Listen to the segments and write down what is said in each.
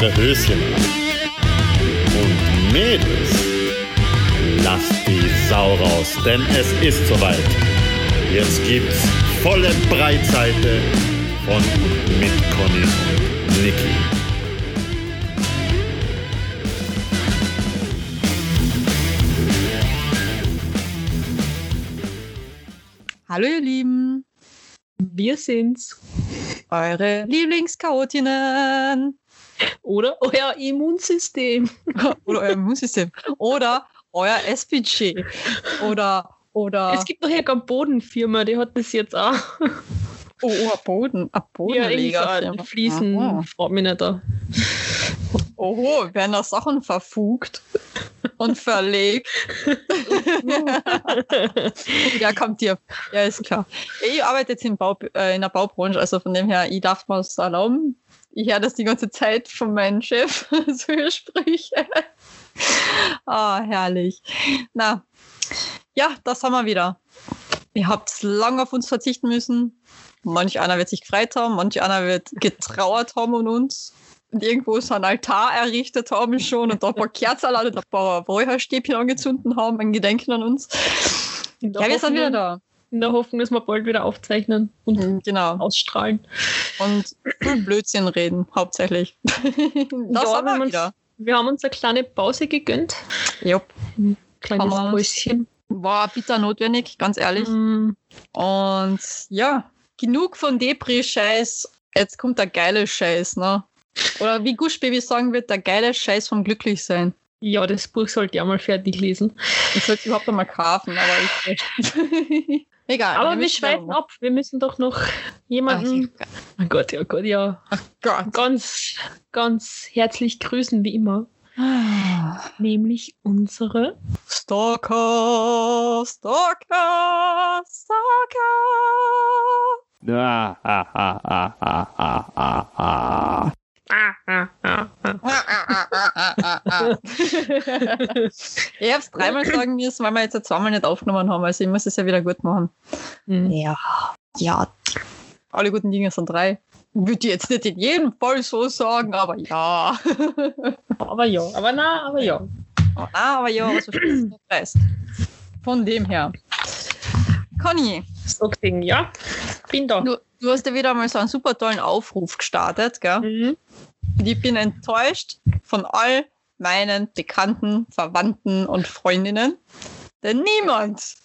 Eure Höschen an. Und Mädels, lasst die Sau raus, denn es ist soweit. Jetzt gibt's volle Breitseite von und mit Conny und Niki. Hallo ihr Lieben, Wir sind's. eure Lieblingschaotinnen Oder euer Immunsystem. oder euer Immunsystem oder euer SPG oder oder Es gibt noch eine Bodenfirma, die hat das jetzt auch. oh, oh, ein Boden, ein Bodenleger. ja, Fliesen, Aha. fragt mich nicht da. Oho, werden da Sachen verfugt und verlegt. ja, kommt dir. Ja, ist klar. Ich arbeite jetzt im Bau, äh, in der Baubranche, also von dem her, ich darf mir es erlauben. Ich höre das die ganze Zeit von meinem Chef, so Sprüche. ah, herrlich. Na, ja, das haben wir wieder. Ihr habt lange auf uns verzichten müssen. Manch einer wird sich gefreut haben, manch einer wird getrauert haben um uns. Und irgendwo so ein Altar errichtet haben schon und da ein paar Kerzen und ein paar Räucherstäbchen angezündet haben, ein Gedenken an uns. Ja, wir sind wieder da. In der Hoffnung, dass wir bald wieder aufzeichnen und Mhm, Genau. ausstrahlen. Und Blödsinn reden, hauptsächlich. das Ja, haben wir wieder. Wir haben uns eine kleine Pause gegönnt. Jupp. Kleines Hammer. Päuschen. War bitter notwendig, ganz ehrlich. Mm, Und ja, genug von Depri-Scheiß. Jetzt kommt der geile Scheiß, ne? Oder wie Gush Baby sagen wird, der geile Scheiß vom Glücklichsein. Ja, das Buch sollte ich auch mal fertig lesen. Ich sollte es überhaupt einmal kaufen, aber ich. Egal. Aber wir schweifen ab. Wir müssen doch noch jemanden. Ach, Mein Gott, ja Gott, ja. Gott. Ganz, ganz herzlich grüßen wie immer. Ah. Nämlich unsere Stalker, Stalker, Stalker. Ah, ah, ah, ah, ah, ah, ah, ich hab's dreimal sagen müssen, weil wir jetzt zweimal nicht aufgenommen haben. Also ich muss es ja wieder gut machen. Hm. Ja, ja. Alle guten Dinge sind drei. Würde ich jetzt nicht in jedem Fall so sagen, aber ja. Aber ja, aber na, aber ja. aber, na, aber ja, aber so der Preis. Von dem her. Conny, So Ding, ja. Bin da. du, du hast ja wieder mal so einen super tollen Aufruf gestartet, gell? Mhm. Und ich bin enttäuscht von all meinen Bekannten, Verwandten und Freundinnen, denn niemand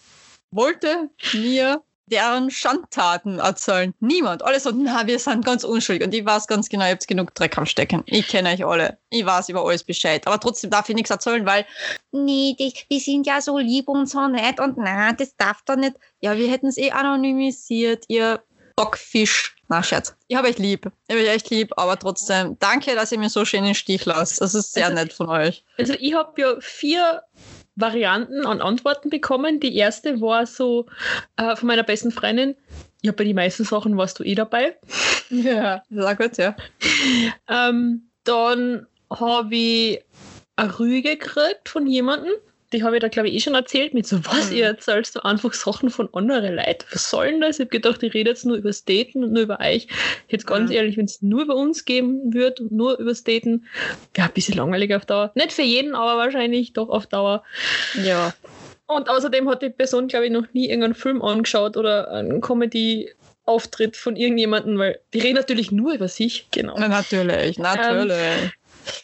wollte mir deren Schandtaten erzählen. Niemand. Alle so, na, wir sind ganz unschuldig. Und ich weiß ganz genau, ihr habt genug Dreck am Stecken. Ich kenne euch alle. Ich weiß über alles Bescheid. Aber trotzdem darf ich nichts erzählen, weil, nee, die, die sind ja so lieb und so nett und na, das darf doch nicht. Ja, wir hätten es eh anonymisiert, ihr Bockfisch. Na, Scherz. Ich habe euch lieb. Ich habe euch echt lieb, aber trotzdem, danke, dass ihr mir so schön in den Stich lasst. Das ist sehr Also- nett von euch. Also ich habe ja vier Varianten an Antworten bekommen. Die erste war so äh, von meiner besten Freundin. Ja, bei den meisten Sachen warst du eh dabei. Ja, sehr gut, ja. Ähm, dann habe ich eine Rüge gekriegt von jemandem. Die habe ich da, glaube ich, eh schon erzählt. Mit so, was, Mhm. ihr erzählst du einfach Sachen von anderen Leuten. Was soll denn das? Ich habe gedacht, ich rede jetzt nur übers Daten und nur über euch. Jetzt ganz Mhm. ehrlich, wenn es nur über uns geben würde und nur übers Daten, wäre ein bisschen langweilig auf Dauer. Nicht für jeden, aber wahrscheinlich doch auf Dauer. Ja. Und außerdem hat die Person, glaube ich, noch nie irgendeinen Film angeschaut oder einen Comedy-Auftritt von irgendjemandem, weil die reden natürlich nur über sich. Genau. Na, natürlich, natürlich.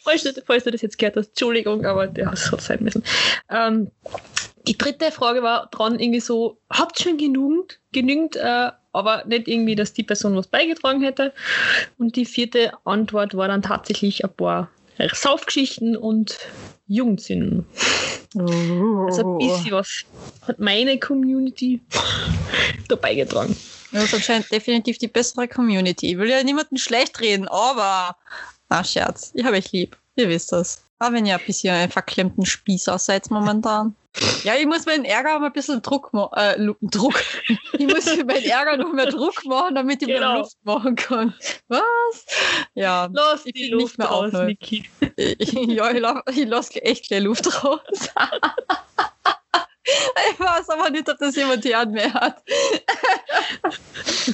Falls du, falls du das jetzt gehört hast, Entschuldigung, aber das hat sein müssen. Ähm, die dritte Frage war dran irgendwie so, habt schon genügend, genügend, äh, aber nicht irgendwie, dass die Person was beigetragen hätte. Und die vierte Antwort war dann tatsächlich ein paar Saufgeschichten und Jugendsinn. Also ein bisschen was hat meine Community da beigetragen. Das ist anscheinend definitiv die bessere Community. Ich will ja niemanden schlecht reden, aber. Na, Scherz. Ich habe euch lieb. Ihr wisst das. Aber wenn ihr ein bisschen einen verklemmten Spießer seid momentan. Ja, ich muss meinen Ärger mal ein bisschen Druck machen. Äh, Druck. Ich muss meinen Ärger noch mehr Druck machen, damit ich mehr Genau. Luft machen kann. Was? Ja. Lass Ich die bin nicht Luft mehr raus. Niki. Ich, ja, ich, ich lasse echt gleich Luft raus. Ich weiß aber nicht, ob das jemand hier mehr hat.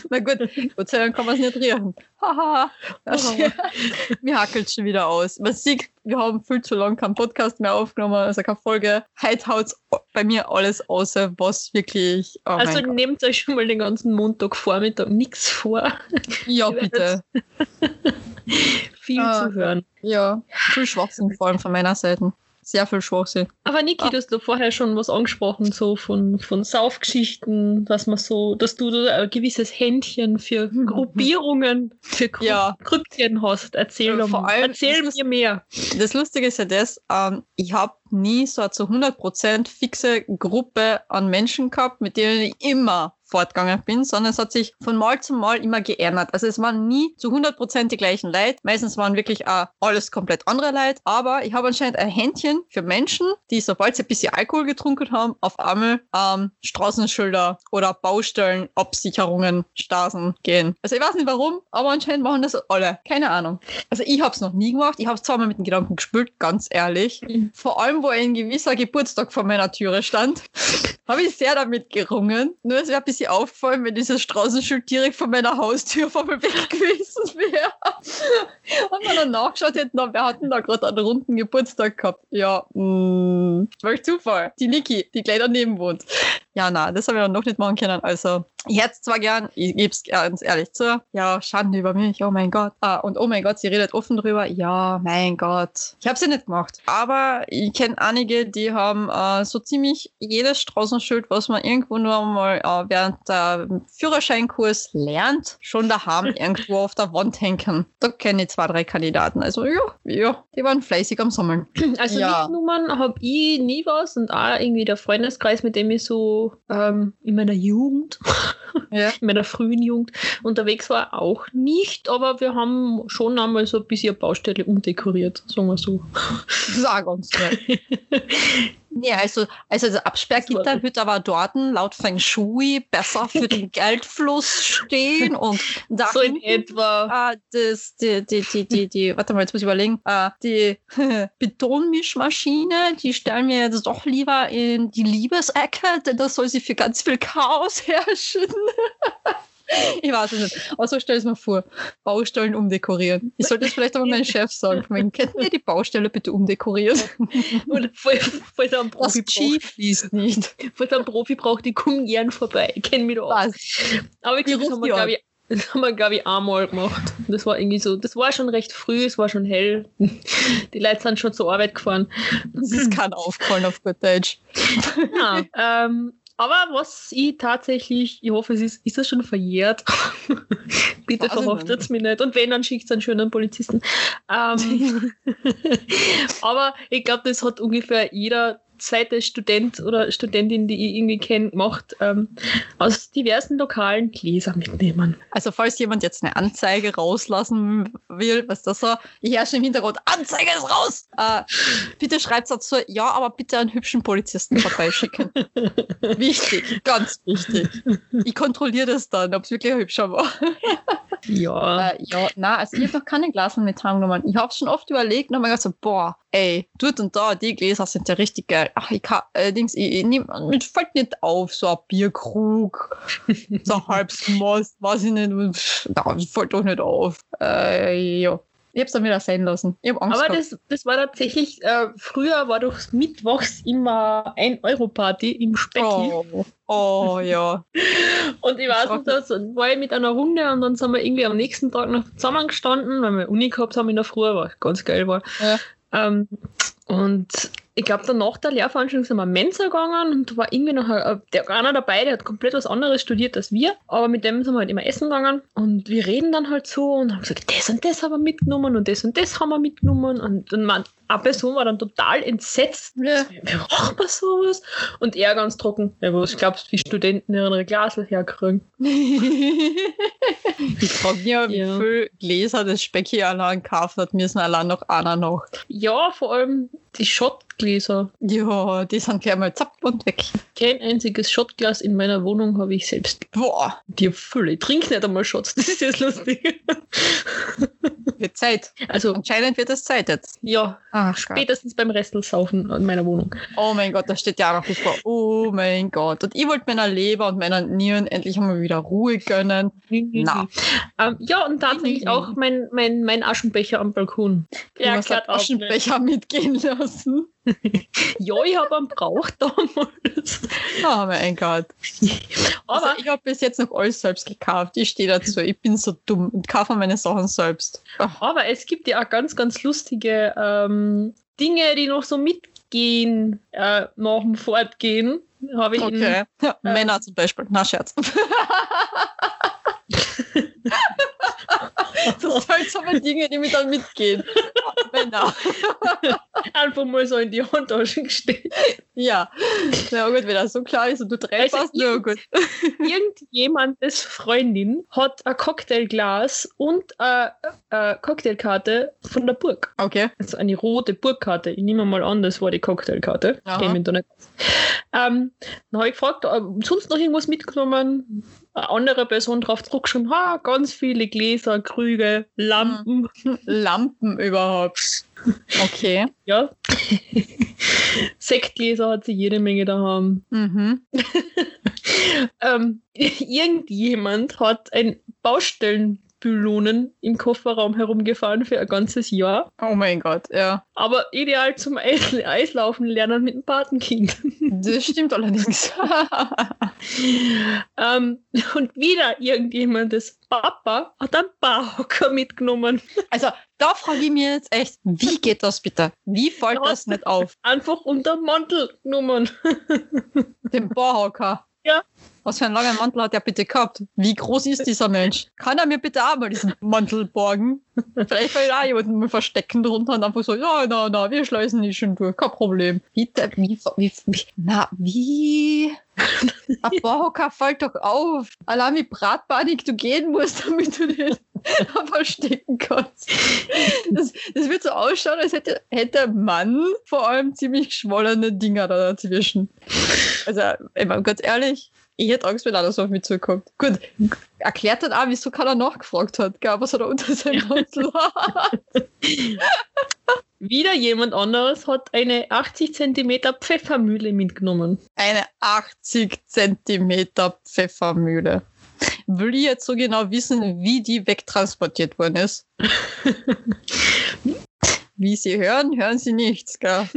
Na gut, Gott sei Dank kann man es nicht riechen. Haha. Mir hackelt schon wieder aus. Man sieht, wir haben viel zu lange keinen Podcast mehr aufgenommen, also keine Folge. Heute haut bei mir alles aus, was wirklich. Oh also nehmt euch schon mal den ganzen Montagvormittag nichts vor. Ja, bitte. viel ah, zu hören. Ja, viel Schwachsinn vor allem von meiner Seite sehr viel Schwachsinn. Aber Niki, ah. du hast da vorher schon was angesprochen, so von, von Saufgeschichten, dass man so, dass du da ein gewisses Händchen für Gruppierungen, für Gru ja. Kryptien hast. Erzähl, ja, vor allem, erzähl mir mehr. Das Lustige ist ja das, ähm, ich habe nie so zu 100% fixe Gruppe an Menschen gehabt, mit denen ich immer fortgegangen bin, sondern es hat sich von Mal zu Mal immer geändert. Also es waren nie zu 100% die gleichen Leute. Meistens waren wirklich auch alles komplett andere Leute. Aber ich habe anscheinend ein Händchen für Menschen, die, sobald sie ein bisschen Alkohol getrunken haben, auf einmal ähm, Straßenschilder oder Baustellen, Absicherungen, Straßen gehen. Also ich weiß nicht warum, aber anscheinend machen das alle. Keine Ahnung. Also ich habe es noch nie gemacht. Ich habe es zwar mal mit den Gedanken gespielt, ganz ehrlich. Mhm. Vor allem, wo ein gewisser Geburtstag vor meiner Türe stand, habe ich sehr damit gerungen. Nur es wäre ein bisschen auffallen, wenn dieses Straßenschild direkt vor meiner Haustür vor mir weg gewesen wäre. Und man dann nachgeschaut hätte, na, wer hat denn da gerade einen runden Geburtstag gehabt? Ja, mh, mm, welch Zufall. Die Niki, die gleich daneben wohnt. Ja, na, das habe ich dann noch nicht machen können. Also, ich hätte es zwar gern, ich gebe es ganz ehrlich zu. Ja, Schande über mich, oh mein Gott. Ah, und oh mein Gott, sie redet offen drüber. Ja, mein Gott. Ich habe sie nicht gemacht. Aber ich kenne einige, die haben äh, so ziemlich jedes Straßenschild, was man irgendwo nur mal äh, während der Führerscheinkurs lernt, schon daheim irgendwo auf der Wand hängen. Da kenne ich zwei, drei Kandidaten. Also ja, ja, die waren fleißig am Sammeln. Also ja. Nichtnummern habe ich nie was und auch irgendwie der Freundeskreis, mit dem ich so ähm, in meiner Jugend, ja. in meiner frühen Jugend unterwegs war, auch nicht, aber wir haben schon einmal so ein bisschen Baustelle umdekoriert, sagen wir so. Sag uns mal. Nee, also, also das Absperrgitter wird aber dort laut Feng Shui besser für den Geldfluss stehen und da so in etwa äh, das, die, die, die, die, die, warte mal, jetzt muss ich überlegen, äh, die Betonmischmaschine, die stellen wir jetzt doch lieber in die Liebesecke, denn das soll sie für ganz viel Chaos herrschen. Ich weiß es nicht. Aber so stell es mir vor. Baustellen umdekorieren. Ich sollte das vielleicht aber meinem Chef sagen. Von könnten wir die Baustelle bitte umdekorieren? Und falls er einen Profi das fließt nicht. Falls einen Profi braucht, die kommen gern vorbei. Ich kenne mich da aus. Aber ich glaube, das haben wir, glaube ich, das haben wir, glaube ich, einmal gemacht. Das war irgendwie so, das war schon recht früh, es war schon hell. Die Leute sind schon zur Arbeit gefahren. Das ist kein Aufgefallen auf gut Deutsch. Ja, ähm, aber was ich tatsächlich, ich hoffe, es ist, ist das schon verjährt. Bitte verhaftet es mich nicht. Und wenn, dann schickt es einen schönen Polizisten. Ähm, aber ich glaube, das hat ungefähr jeder zweite Student oder Studentin, die ich irgendwie kenne, macht, ähm, aus diversen lokalen Gläser mitnehmen. Also falls jemand jetzt eine Anzeige rauslassen will, was das so, ich herrsche im Hintergrund, Anzeige ist raus! Äh, bitte schreibt dazu, ja, aber bitte einen hübschen Polizisten vorbeischicken. wichtig, ganz wichtig. Ich kontrolliere das dann, ob es wirklich ein hübscher war. ja. Äh, ja, na, also ich habe noch keine Gläser mit heimgenommen. Ich habe schon oft überlegt und habe mir gedacht, so, boah, ey, dort und da, die Gläser sind ja richtig geil. Ach, ich kann, äh, Dings, ich, ich nehm, mir fällt nicht auf, so ein Bierkrug, so ein halbes Most, weiß ich nicht, na, fällt doch nicht auf. Äh, ja. Ich hab's dann wieder sein lassen. Ich hab Angst Aber das, das war tatsächlich, äh, früher war doch mittwochs immer ein Euro-Party im Specki. Oh, oh ja. und ich weiß nicht, da war ich mit einer Runde und dann sind wir irgendwie am nächsten Tag noch zusammengestanden, weil wir Uni gehabt haben in der Früh, was ganz geil war. Ja. Ähm, und ich glaube, dann nach der Lehrveranstaltung sind wir Mensa gegangen und da war irgendwie noch der, einer dabei, der hat komplett was anderes studiert als wir, aber mit dem sind wir halt immer essen gegangen. Und wir reden dann halt so und haben gesagt, das und das haben wir mitgenommen und das und das haben wir mitgenommen. Und, und man, eine Person war dann total entsetzt. Ja. Wie macht man sowas? Und er ganz trocken, ja, was glaubst du, wie Studenten ihre Glasel herkriegen? ich frage mich ja, wie viele Gläser das Specki allein gekauft hat, müssen allein noch einer noch. Ja, vor allem die Schottgläser. Ja, die sind gleich mal zapp und weg. Kein einziges Schottglas in meiner Wohnung habe ich selbst. Boah. Die Fülle. Ich trinke nicht einmal Shots, das ist jetzt lustig. Wird Zeit. Also, Anscheinend wird es Zeit jetzt. ja, Ach, Gott. spätestens beim Restlaufen in meiner Wohnung. Oh mein Gott, das steht ja auch noch bevor. Oh mein Gott. Und ich wollte meiner Leber und meiner Nieren endlich einmal wieder Ruhe gönnen. Na. Ähm, ja, und tatsächlich Mhm. auch mein, mein, mein Aschenbecher am Balkon. Du hast einen Aschenbecher mitgehen lassen. Ja, ich habe einen braucht damals. Oh mein Gott. Also Aber ich habe bis jetzt noch alles selbst gekauft. Ich stehe dazu. Ich bin so dumm und kaufe meine Sachen selbst. Ach, Aber es gibt ja auch ganz, ganz lustige ähm, Dinge, die noch so mitgehen äh, nach dem Fortgehen. Habe ich in, okay. Ja, Männer zum Beispiel. Na, Scherz. das sind halt so mal Dinge, die mir dann mitgehen. Männer. einfach mal so in die Handtasche gestellt. Ja. Na gut, wenn das so klar ist und du drei Also passt, na gut. Irgendjemandes Freundin hat ein Cocktailglas und eine, eine Cocktailkarte von der Burg. Okay. Also eine rote Burgkarte. Ich nehme mal an, das war die Cocktailkarte. Aha. Nicht. aus. Ähm, dann habe ich gefragt, ob sonst noch irgendwas mitgenommen. Eine andere Person drauf zurückgeschrieben, ha, ganz viele Gläser, Krüge, Lampen. Lampen überhaupt. Okay. Ja. Sektgläser hat sie jede Menge daheim. Mhm. Ähm, irgendjemand hat ein Baustellenpylonen im Kofferraum herumgefahren für ein ganzes Jahr. Oh mein Gott, ja. Aber ideal zum Eis Eislaufen lernen mit dem Patenkind. Das stimmt allerdings. ähm, und wieder irgendjemandes Papa hat einen Barhocker mitgenommen. Also, da frage ich mich jetzt echt, wie geht das bitte? Wie fällt das nicht auf? Einfach unter den Mantel genommen. Den Barhocker. Ja. Was für einen langen Mantel hat er bitte gehabt? Wie groß ist dieser Mensch? Kann er mir bitte auch mal diesen Mantel borgen? Vielleicht will auch jemanden mal verstecken drunter und einfach so, ja, na, na, wir schleißen die schon durch, kein Problem. Wie, der- wie, wie, wie na, wie? Ein Barhocker fällt doch auf. Allein wie bratbahnig du gehen musst, damit du den verstecken kannst. Das, das wird so ausschauen, als hätte, hätte der Mann vor allem ziemlich geschwollene Dinger da dazwischen. Also, ey, ganz ehrlich, ich hätte Angst, wenn einer so auf mich zukommt. Gut, erklärt dann auch, wieso keiner nachgefragt hat, gell, was er da unter seinem Mantel hat. Wieder jemand anderes hat eine 80 Zentimeter Pfeffermühle mitgenommen. Eine 80 Zentimeter Pfeffermühle. Will ich jetzt so genau wissen, wie die wegtransportiert worden ist? Wie Sie hören, hören Sie nichts, gell?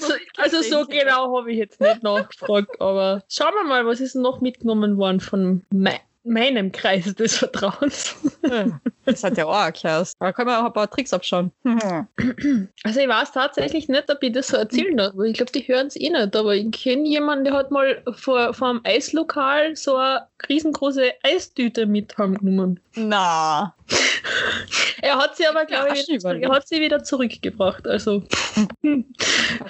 So, also so genau habe ich jetzt nicht nachgefragt, aber schauen wir mal, was ist noch mitgenommen worden von mei meinem Kreis des Vertrauens. Das hat ja auch erklärt. Da kann man auch ein paar Tricks abschauen. Also ich weiß tatsächlich nicht, ob ich das so erzählen darf, weil ich glaube, die hören es eh nicht, aber ich kenne jemanden, der hat mal vor, vor einem Eislokal so eine riesengroße Eistüte mit heimgenommen. Na, Er hat sie aber, glaube ich, er hat sie wieder zurückgebracht. Also,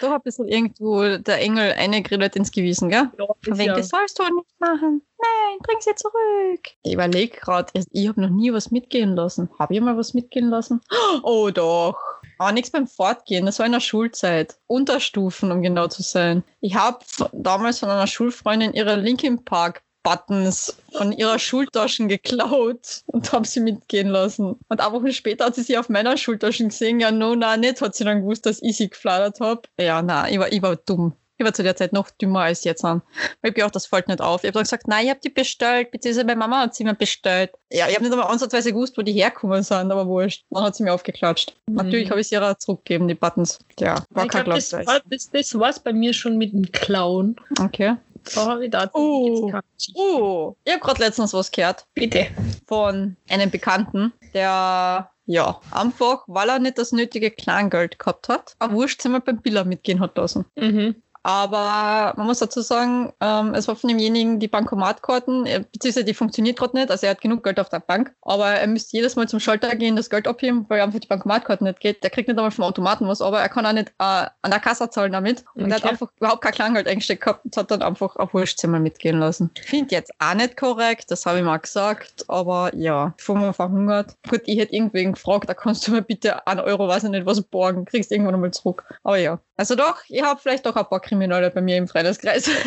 doch ein bisschen irgendwo der Engel eingegrillt ins Gewissen, gell? ja, Von wegen, ja, das sollst du nicht machen. Nein, bring sie zurück. Ich überlege gerade, ich habe noch nie was mitgehen lassen. Habe ich mal was mitgehen lassen? Oh doch. Aber nichts beim Fortgehen, das war in der Schulzeit. Unterstufen, um genau zu sein. Ich habe damals von einer Schulfreundin ihre Linkin Park Buttons von ihrer Schultaschen geklaut und habe sie mitgehen lassen. Und ein Wochen später hat sie sie auf meiner Schultaschen gesehen. Ja, no, na, nicht, hat sie dann gewusst, dass ich sie gefladert habe. Ja, na, ich war, ich war dumm. Ich war zu der Zeit noch dümmer als jetzt an. Weil ich gedacht, das fällt nicht auf. Ich habe dann gesagt, nein, ich habe die bestellt, beziehungsweise meine Mama hat sie mir bestellt. Ja, ich habe nicht einmal ansatzweise gewusst, wo die herkommen sind, aber wurscht. Dann hat sie mir aufgeklatscht. Mhm. Natürlich habe ich sie ihr zurückgegeben, die Buttons. Ja, war ich kein glaube, das, war, das, das war's bei mir schon mit dem Clown. Okay. Da habe ich da Oh. Oh, ich habe gerade letztens was gehört Bitte. von einem Bekannten, der ja einfach, weil er nicht das nötige Kleingeld gehabt hat, ein Wurstzimmer beim Biller mitgehen hat lassen. Mhm. Aber man muss dazu sagen, ähm, es war von demjenigen die Bankomatkarten, äh, beziehungsweise die funktioniert gerade nicht, also er hat genug Geld auf der Bank, aber er müsste jedes Mal zum Schalter gehen, das Geld abheben, weil einfach die Bankomatkarte nicht geht. Der kriegt nicht einmal vom Automaten was, aber er kann auch nicht äh, an der Kasse zahlen damit. Und er hat Okay. einfach überhaupt kein Kleingeld eingesteckt gehabt und hat dann einfach auf Wurstzimmer mitgehen lassen. Finde jetzt auch nicht korrekt, das habe ich mal gesagt, aber ja, schon mal verhungert. Gut, ich hätte irgendwen gefragt, da kannst du mir bitte einen Euro, weiß ich nicht, was borgen, kriegst irgendwann einmal zurück. Aber ja, Also doch, ich habe vielleicht doch ein paar Kriminelle bei mir im Freundeskreis.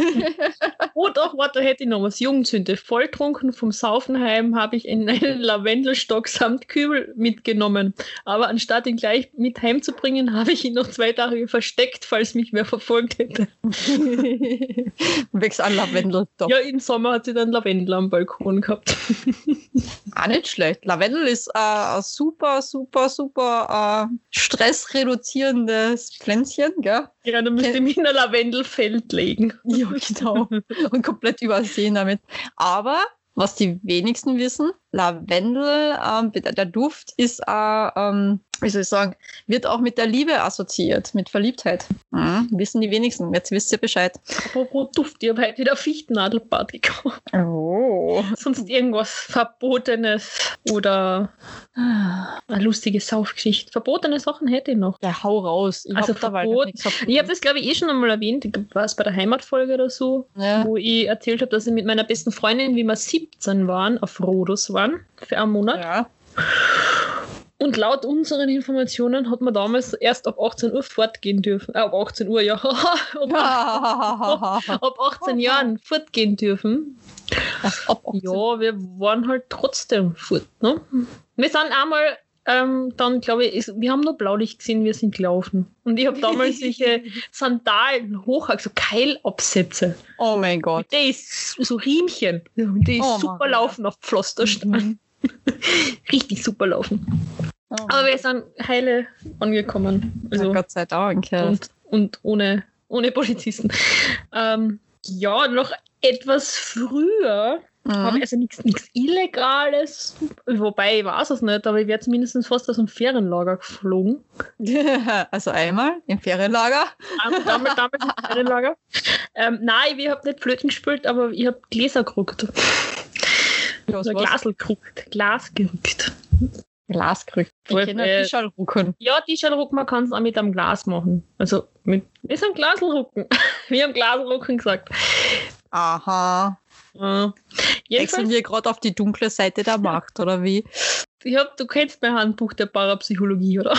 Oh doch, warte, hätte ich noch was. Jugendsünde. Volltrunken vom Saufenheim habe ich in einen Lavendelstock samt Kübel mitgenommen. Aber anstatt ihn gleich mit heimzubringen, habe ich ihn noch zwei Tage versteckt, falls mich wer verfolgt hätte. Wächst an Lavendel. Doch. Ja, im Sommer hat sie dann Lavendel am Balkon gehabt. Auch nicht schlecht. Lavendel ist äh, ein super, super, super äh, stressreduzierendes Pflänzchen, gell? Ja, dann müsste ich mich in ein Lavendelfeld legen. Ja, genau. Und komplett übersehen damit. Aber was die wenigsten wissen, Lavendel, ähm, der Duft ist, äh, ähm, wie soll ich sagen, wird auch mit der Liebe assoziiert, mit Verliebtheit. Mhm, wissen die wenigsten. Jetzt wisst ihr Bescheid. Apropos Duft, ich habe heute wieder Fichtennadelparty gehabt. Oh. Sonst irgendwas Verbotenes oder eine lustige Saufgeschichte. Verbotene Sachen hätte ich noch. Ja, hau raus. Ich Also verboten. Ich habe das, glaube ich, eh schon einmal erwähnt. War es bei der Heimatfolge oder so, ja. wo ich erzählt habe, dass ich mit meiner besten Freundin, wie wir 17 waren, auf Rhodos waren für einen Monat. ja. Und laut unseren Informationen hat man damals erst ab 18 Uhr fortgehen dürfen. Äh, ab 18 Uhr, ja. ab, ab 18 Jahren fortgehen dürfen. Ob, Ja, wir waren halt trotzdem fort. Ne? Wir sind einmal ähm, dann, glaube ich, ist, wir haben nur Blaulicht gesehen, wir sind gelaufen. Und ich habe damals solche Sandalen hoch, also Keilabsätze. Oh mein Gott. Die ist so Riemchen. Die ist Oh, super laufen auf Pflasterstein. Richtig super laufen. Oh Aber wir sind heile angekommen. Also, Gott sei Dank. Ja. und, und ohne, ohne Polizisten. Ähm, ja, noch etwas früher Mhm. also nichts Illegales, wobei ich weiß es nicht, aber ich wäre zumindest fast aus dem Ferienlager geflogen. Also einmal im Ferienlager. Einmal Damals, damals im Ferienlager. Ähm, nein, ich habe nicht Flöten gespielt, aber ich habe Gläser gerückt. Oder was? Glasel gerückt. Glas gerückt. Ich kenne äh, die Schallrucken. Ja, die Schallruck, man kann es auch mit einem Glas machen. Also mit, mit einem Glaselrucken. Wir haben Glaselrucken gesagt. Aha. Äh, Wechseln wir gerade auf die dunkle Seite der Macht, oder wie? ich hab, du kennst mein Handbuch der Parapsychologie, oder?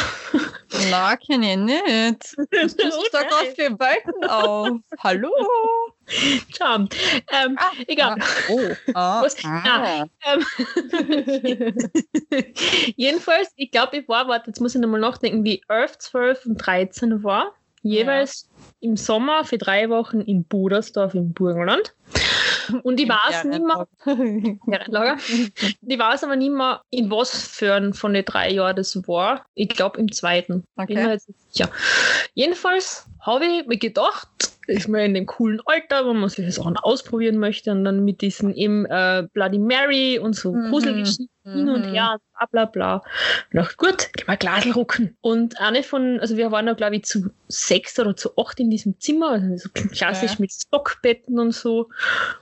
Na, kenne ich nicht. Was tust du da gerade für Balken auf? Hallo? Charme. Ähm, egal. Ah, oh. Ah. Was? Ah. Ähm, Jedenfalls, ich glaube, ich war, warte, jetzt muss ich nochmal nachdenken, wie 11, 12 und 13 war. Jeweils im Sommer für drei Wochen in Budersdorf im Burgenland. Und ich weiß nicht mehr. Ich weiß aber nicht mehr, in was für ein von den drei Jahren das war. Ich glaube im zweiten. Bin mir Okay. jetzt sicher. Jedenfalls habe ich mir gedacht, ist mir in dem coolen Alter, wo man solche Sachen ausprobieren möchte und dann mit diesen eben äh, Bloody Mary und so Mhm. Hin und Mhm. her, bla bla bla. Und dachte, gut, geh mal Glasel rucken. Und eine von, also wir waren da glaube ich zu sechs oder zu acht in diesem Zimmer, also so klassisch Ja. mit Stockbetten und so.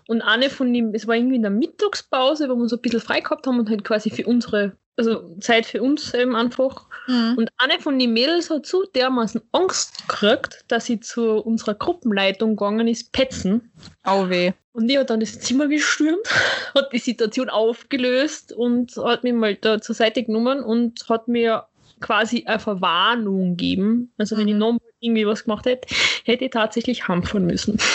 Und eine von dem, es war irgendwie in der Mittagspause, wo wir so ein bisschen frei gehabt haben und halt quasi für unsere, also Zeit für uns eben einfach. Mhm. Und eine von den Mädels hat so dermaßen Angst gekriegt, dass sie zu unserer Gruppenleitung gegangen ist, petzen. Au weh. Und die hat dann das Zimmer gestürmt, hat die Situation aufgelöst und hat mich mal da zur Seite genommen und hat mir quasi eine Verwarnung gegeben. Also wenn ich Mhm. nochmal irgendwie was gemacht hätte, hätte ich tatsächlich hampfen müssen.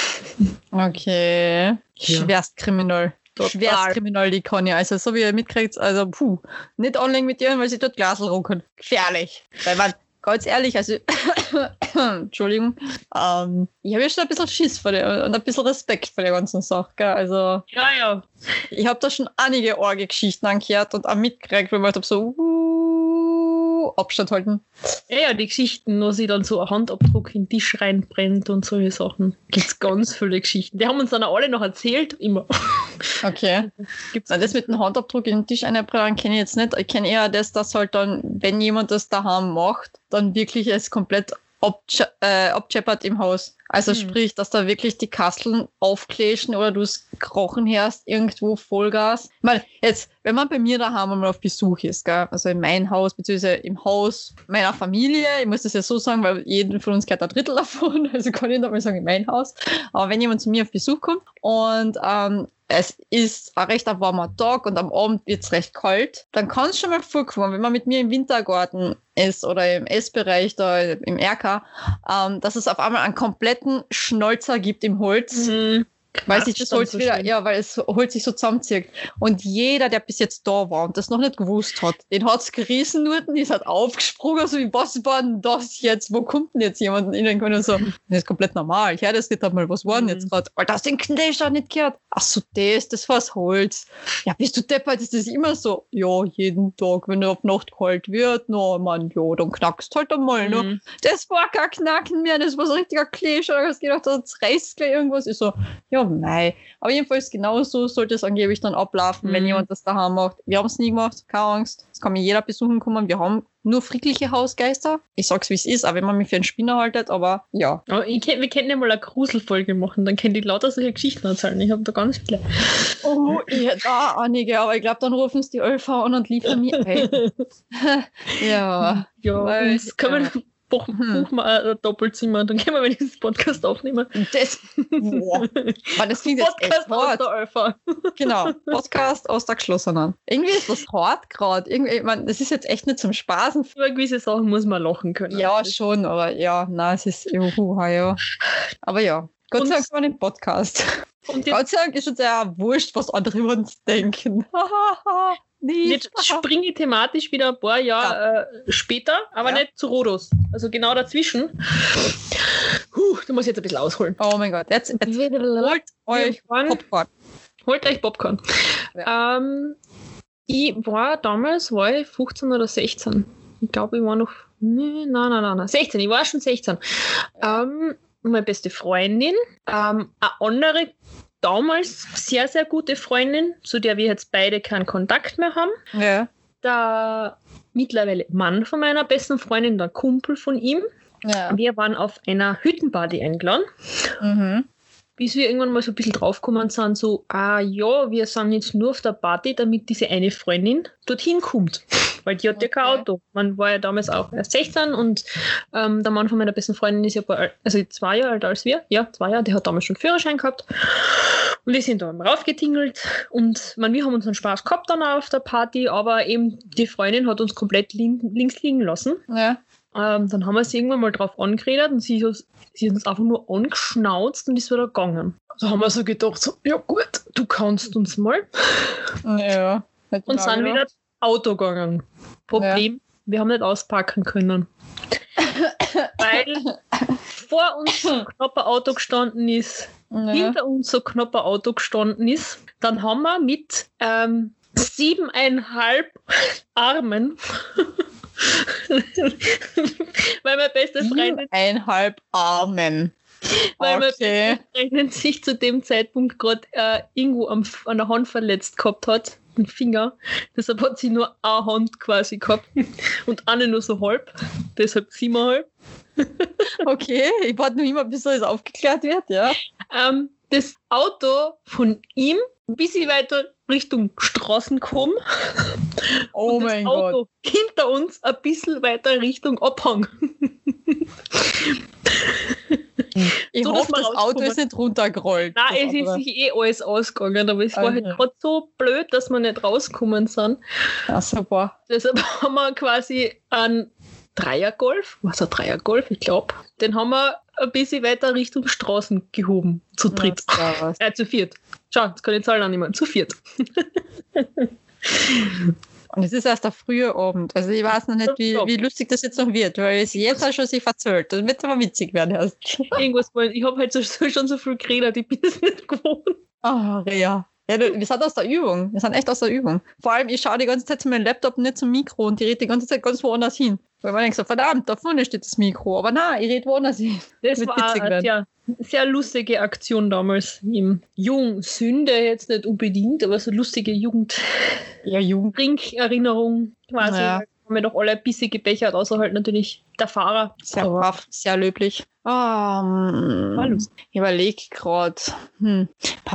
Okay. Ja. Schwerstkriminal. Total. Schwerstkriminal, die Conny. Also, so wie ihr mitkriegt, also, puh, nicht online mit ihr, weil sie dort Glasel rucken. Gefährlich. Weil man, ganz ehrlich, also, Entschuldigung, ähm, ich habe ja schon ein bisschen Schiss vor der und ein bisschen Respekt vor der ganzen Sache, gell? Also, Ja, ja. ich habe da schon einige Orge-Geschichten angehört und auch mitgekriegt, weil man halt so, uh, Abstand halten. Ja, ja, die Geschichten, wo sie dann so ein Handabdruck in den Tisch reinbrennt und solche Sachen. Gibt's ganz viele Geschichten. Die haben uns dann auch alle noch erzählt, immer. Okay. Gibt's Na, das mit dem Handabdruck in den Tisch einbrennen kenne ich jetzt nicht. Ich kenne eher das, dass halt dann, wenn jemand das daheim macht, dann wirklich es komplett abche äh, abscheppert im Haus. Also Hm. sprich, dass da wirklich die Kasteln aufkläschen oder du es krochen hörst, irgendwo Vollgas. Ich meine, jetzt, wenn man bei mir daheim einmal auf Besuch ist, gell? also in mein Haus, beziehungsweise im Haus meiner Familie, ich muss das ja so sagen, weil jeden von uns gehört ein Drittel davon, also kann ich nicht mal sagen, in mein Haus. Aber wenn jemand zu mir auf Besuch kommt und ähm, es ist ein recht warmer Tag und am Abend wird es recht kalt, dann kann es schon mal vorkommen, wenn man mit mir im Wintergarten ist oder im Essbereich da im RK, ähm, dass es auf einmal einen kompletten Schnolzer gibt im Holz. Mhm. Weil sich das Holz so wieder, schön. ja, weil es Holz sich so zusammenzieht. Und jeder, der bis jetzt da war und das noch nicht gewusst hat, den hat's gerissen worden, ist halt aufgesprungen, so wie, was war denn das jetzt? Wo kommt denn jetzt jemand? Und ihnen können so, das ist komplett normal. Ich höre das nicht einmal, was war denn jetzt Mhm. gerade? Alter, hast du den Knecht nicht gehört? Ach so, das, das war's Holz. Ja, bist du deppert, ist das immer so? Ja, jeden Tag, wenn er auf Nacht kalt wird, na, man, ja, dann knackst halt einmal, ne? Mhm. das war kein Knacken mehr, das war so ein richtiger Klisch. Ich gedacht, das reißt gleich irgendwas. Ich so, ja, mei. Aber jedenfalls genauso sollte es angeblich dann ablaufen, wenn Mhm. jemand das daheim macht. Wir haben es nie gemacht, keine Angst. Es kann mir jeder besuchen kommen. Wir haben nur friedliche Hausgeister. Ich sag's, wie es ist, auch wenn man mich für einen Spinner haltet, aber ja. Aber ich kenn, wir können ja mal eine Gruselfolge machen, dann können die lauter solche Geschichten erzählen. Ich habe da ganz viele. Oh, ich hätte da einige, aber ich glaube, dann rufen es die Ölfer an und liefern mir ein. ja. Ja, Weil- und können wir buchen, Hm. buchen wir ein Doppelzimmer, dann können wir wenigstens Podcast aufnehmen. Das, boah. Mann, das klingt jetzt echt Podcast aus hart. Genau, Podcast aus der Geschlossenen. Irgendwie ist das hart gerade. Irgendwie, das ist jetzt echt nicht zum Spaßen. Über gewisse Sachen muss man lachen können. Ja, schon, aber ja, na, es ist juhu, ja. Aber ja, Gott sei Dank war ein Podcast. Und Gott sei Dank ist uns ja wurscht, was andere über uns denken. Jetzt springe ich thematisch wieder ein paar Jahre äh, später, aber Ja. nicht zu Rodos. Also genau dazwischen. Puh, da muss ich jetzt ein bisschen ausholen. Oh mein Gott, jetzt, jetzt holt euch Popcorn. Holt euch Popcorn. Ähm, ich war damals, war ich 15 oder 16. Ich glaube, ich war noch. Nein, nein, nein, nein. 16, ich war schon 16. Ähm, meine beste Freundin, ähm, eine andere, damals sehr, sehr gute Freundin, zu der wir jetzt beide keinen Kontakt mehr haben. Ja. Der mittlerweile Mann von meiner besten Freundin, der Kumpel von ihm. ja. Wir waren auf einer Hüttenparty eingeladen Mhm. bis wir irgendwann mal so ein bisschen draufgekommen sind, so, ah ja, wir sind jetzt nur auf der Party, damit diese eine Freundin dorthin kommt. Weil die hat ja kein Okay. Auto. Man war ja damals auch erst 16 und ähm, der Mann von meiner besten Freundin ist ja paar, also zwei Jahre älter als wir. Ja, zwei Jahre, der hat damals schon Führerschein gehabt. Und wir sind da raufgetingelt und man, wir haben unseren Spaß gehabt dann auch auf der Party, aber eben die Freundin hat uns komplett lin links liegen lassen. Ja. Ähm, dann haben wir sie irgendwann mal drauf angeredet und sie, ist- sie hat uns einfach nur angeschnauzt und ist wieder gegangen. Also haben wir so gedacht, so, ja gut, du kannst uns mal. Ja. Und sind wieder Auto gegangen. Problem, wir haben nicht auspacken können. Weil vor uns so ein Auto gestanden ist, Ja. hinter uns so ein Auto gestanden ist. Dann haben wir mit ähm, siebeneinhalb Armen, weil meine beste Freundin Eineinhalb Armen. Weil Okay. beste Freundin sich zu dem Zeitpunkt gerade äh, irgendwo am, an der Hand verletzt gehabt hat, den Finger. Deshalb hat sie nur eine Hand quasi gehabt und eine nur so halb. Deshalb siebeneinhalb. Okay, ich warte noch immer, bis das aufgeklärt wird, ja. Ähm, das Auto von ihm ein bisschen weiter Richtung Straßen gekommen. Oh und mein das Gott. Auto hinter uns ein bisschen weiter Richtung Abhang. Ich so, hoffe, das Auto ist nicht runtergerollt. Nein, es ist sich eh alles ausgegangen, aber es war Okay. halt gerade so blöd, dass wir nicht rausgekommen sind. Ja, super. Deshalb haben wir quasi einen Dreiergolf, was ein Dreiergolf, ich glaube, den haben wir ein bisschen weiter Richtung Straßen gehoben, zu dritt. Ja. Äh, zu viert. Schau, jetzt kann ich die Zahlen annehmen. Zu viert. Und es ist erst der frühe Abend. Also ich weiß noch nicht, wie, wie lustig das jetzt noch wird, weil es jetzt auch schon sich verzögert. Das wird aber witzig werden erst. Irgendwas wollen. Ich habe halt so, schon so viel geredet, ich bin es nicht gewohnt. Ah, Rea. Ja, du, wir sind aus der Übung. Wir sind echt aus der Übung. Vor allem, ich schaue die ganze Zeit zu meinem Laptop nicht zum Mikro und die redet die ganze Zeit ganz woanders hin. Weil man denkt so, verdammt, da vorne steht das Mikro. Aber nein, ich rede woanders hin. Das war witzig eine sehr, sehr lustige Aktion damals im Jung-Sünde, jetzt nicht unbedingt, aber so lustige Jugend. Ja, Jugend. Trinkerinnerung quasi. Ja. Haben wir doch alle ein bisschen gebechert, außer halt natürlich der Fahrer. Sehr Aber brav, sehr löblich. Um, War lustig. ich überlege gerade. Hm.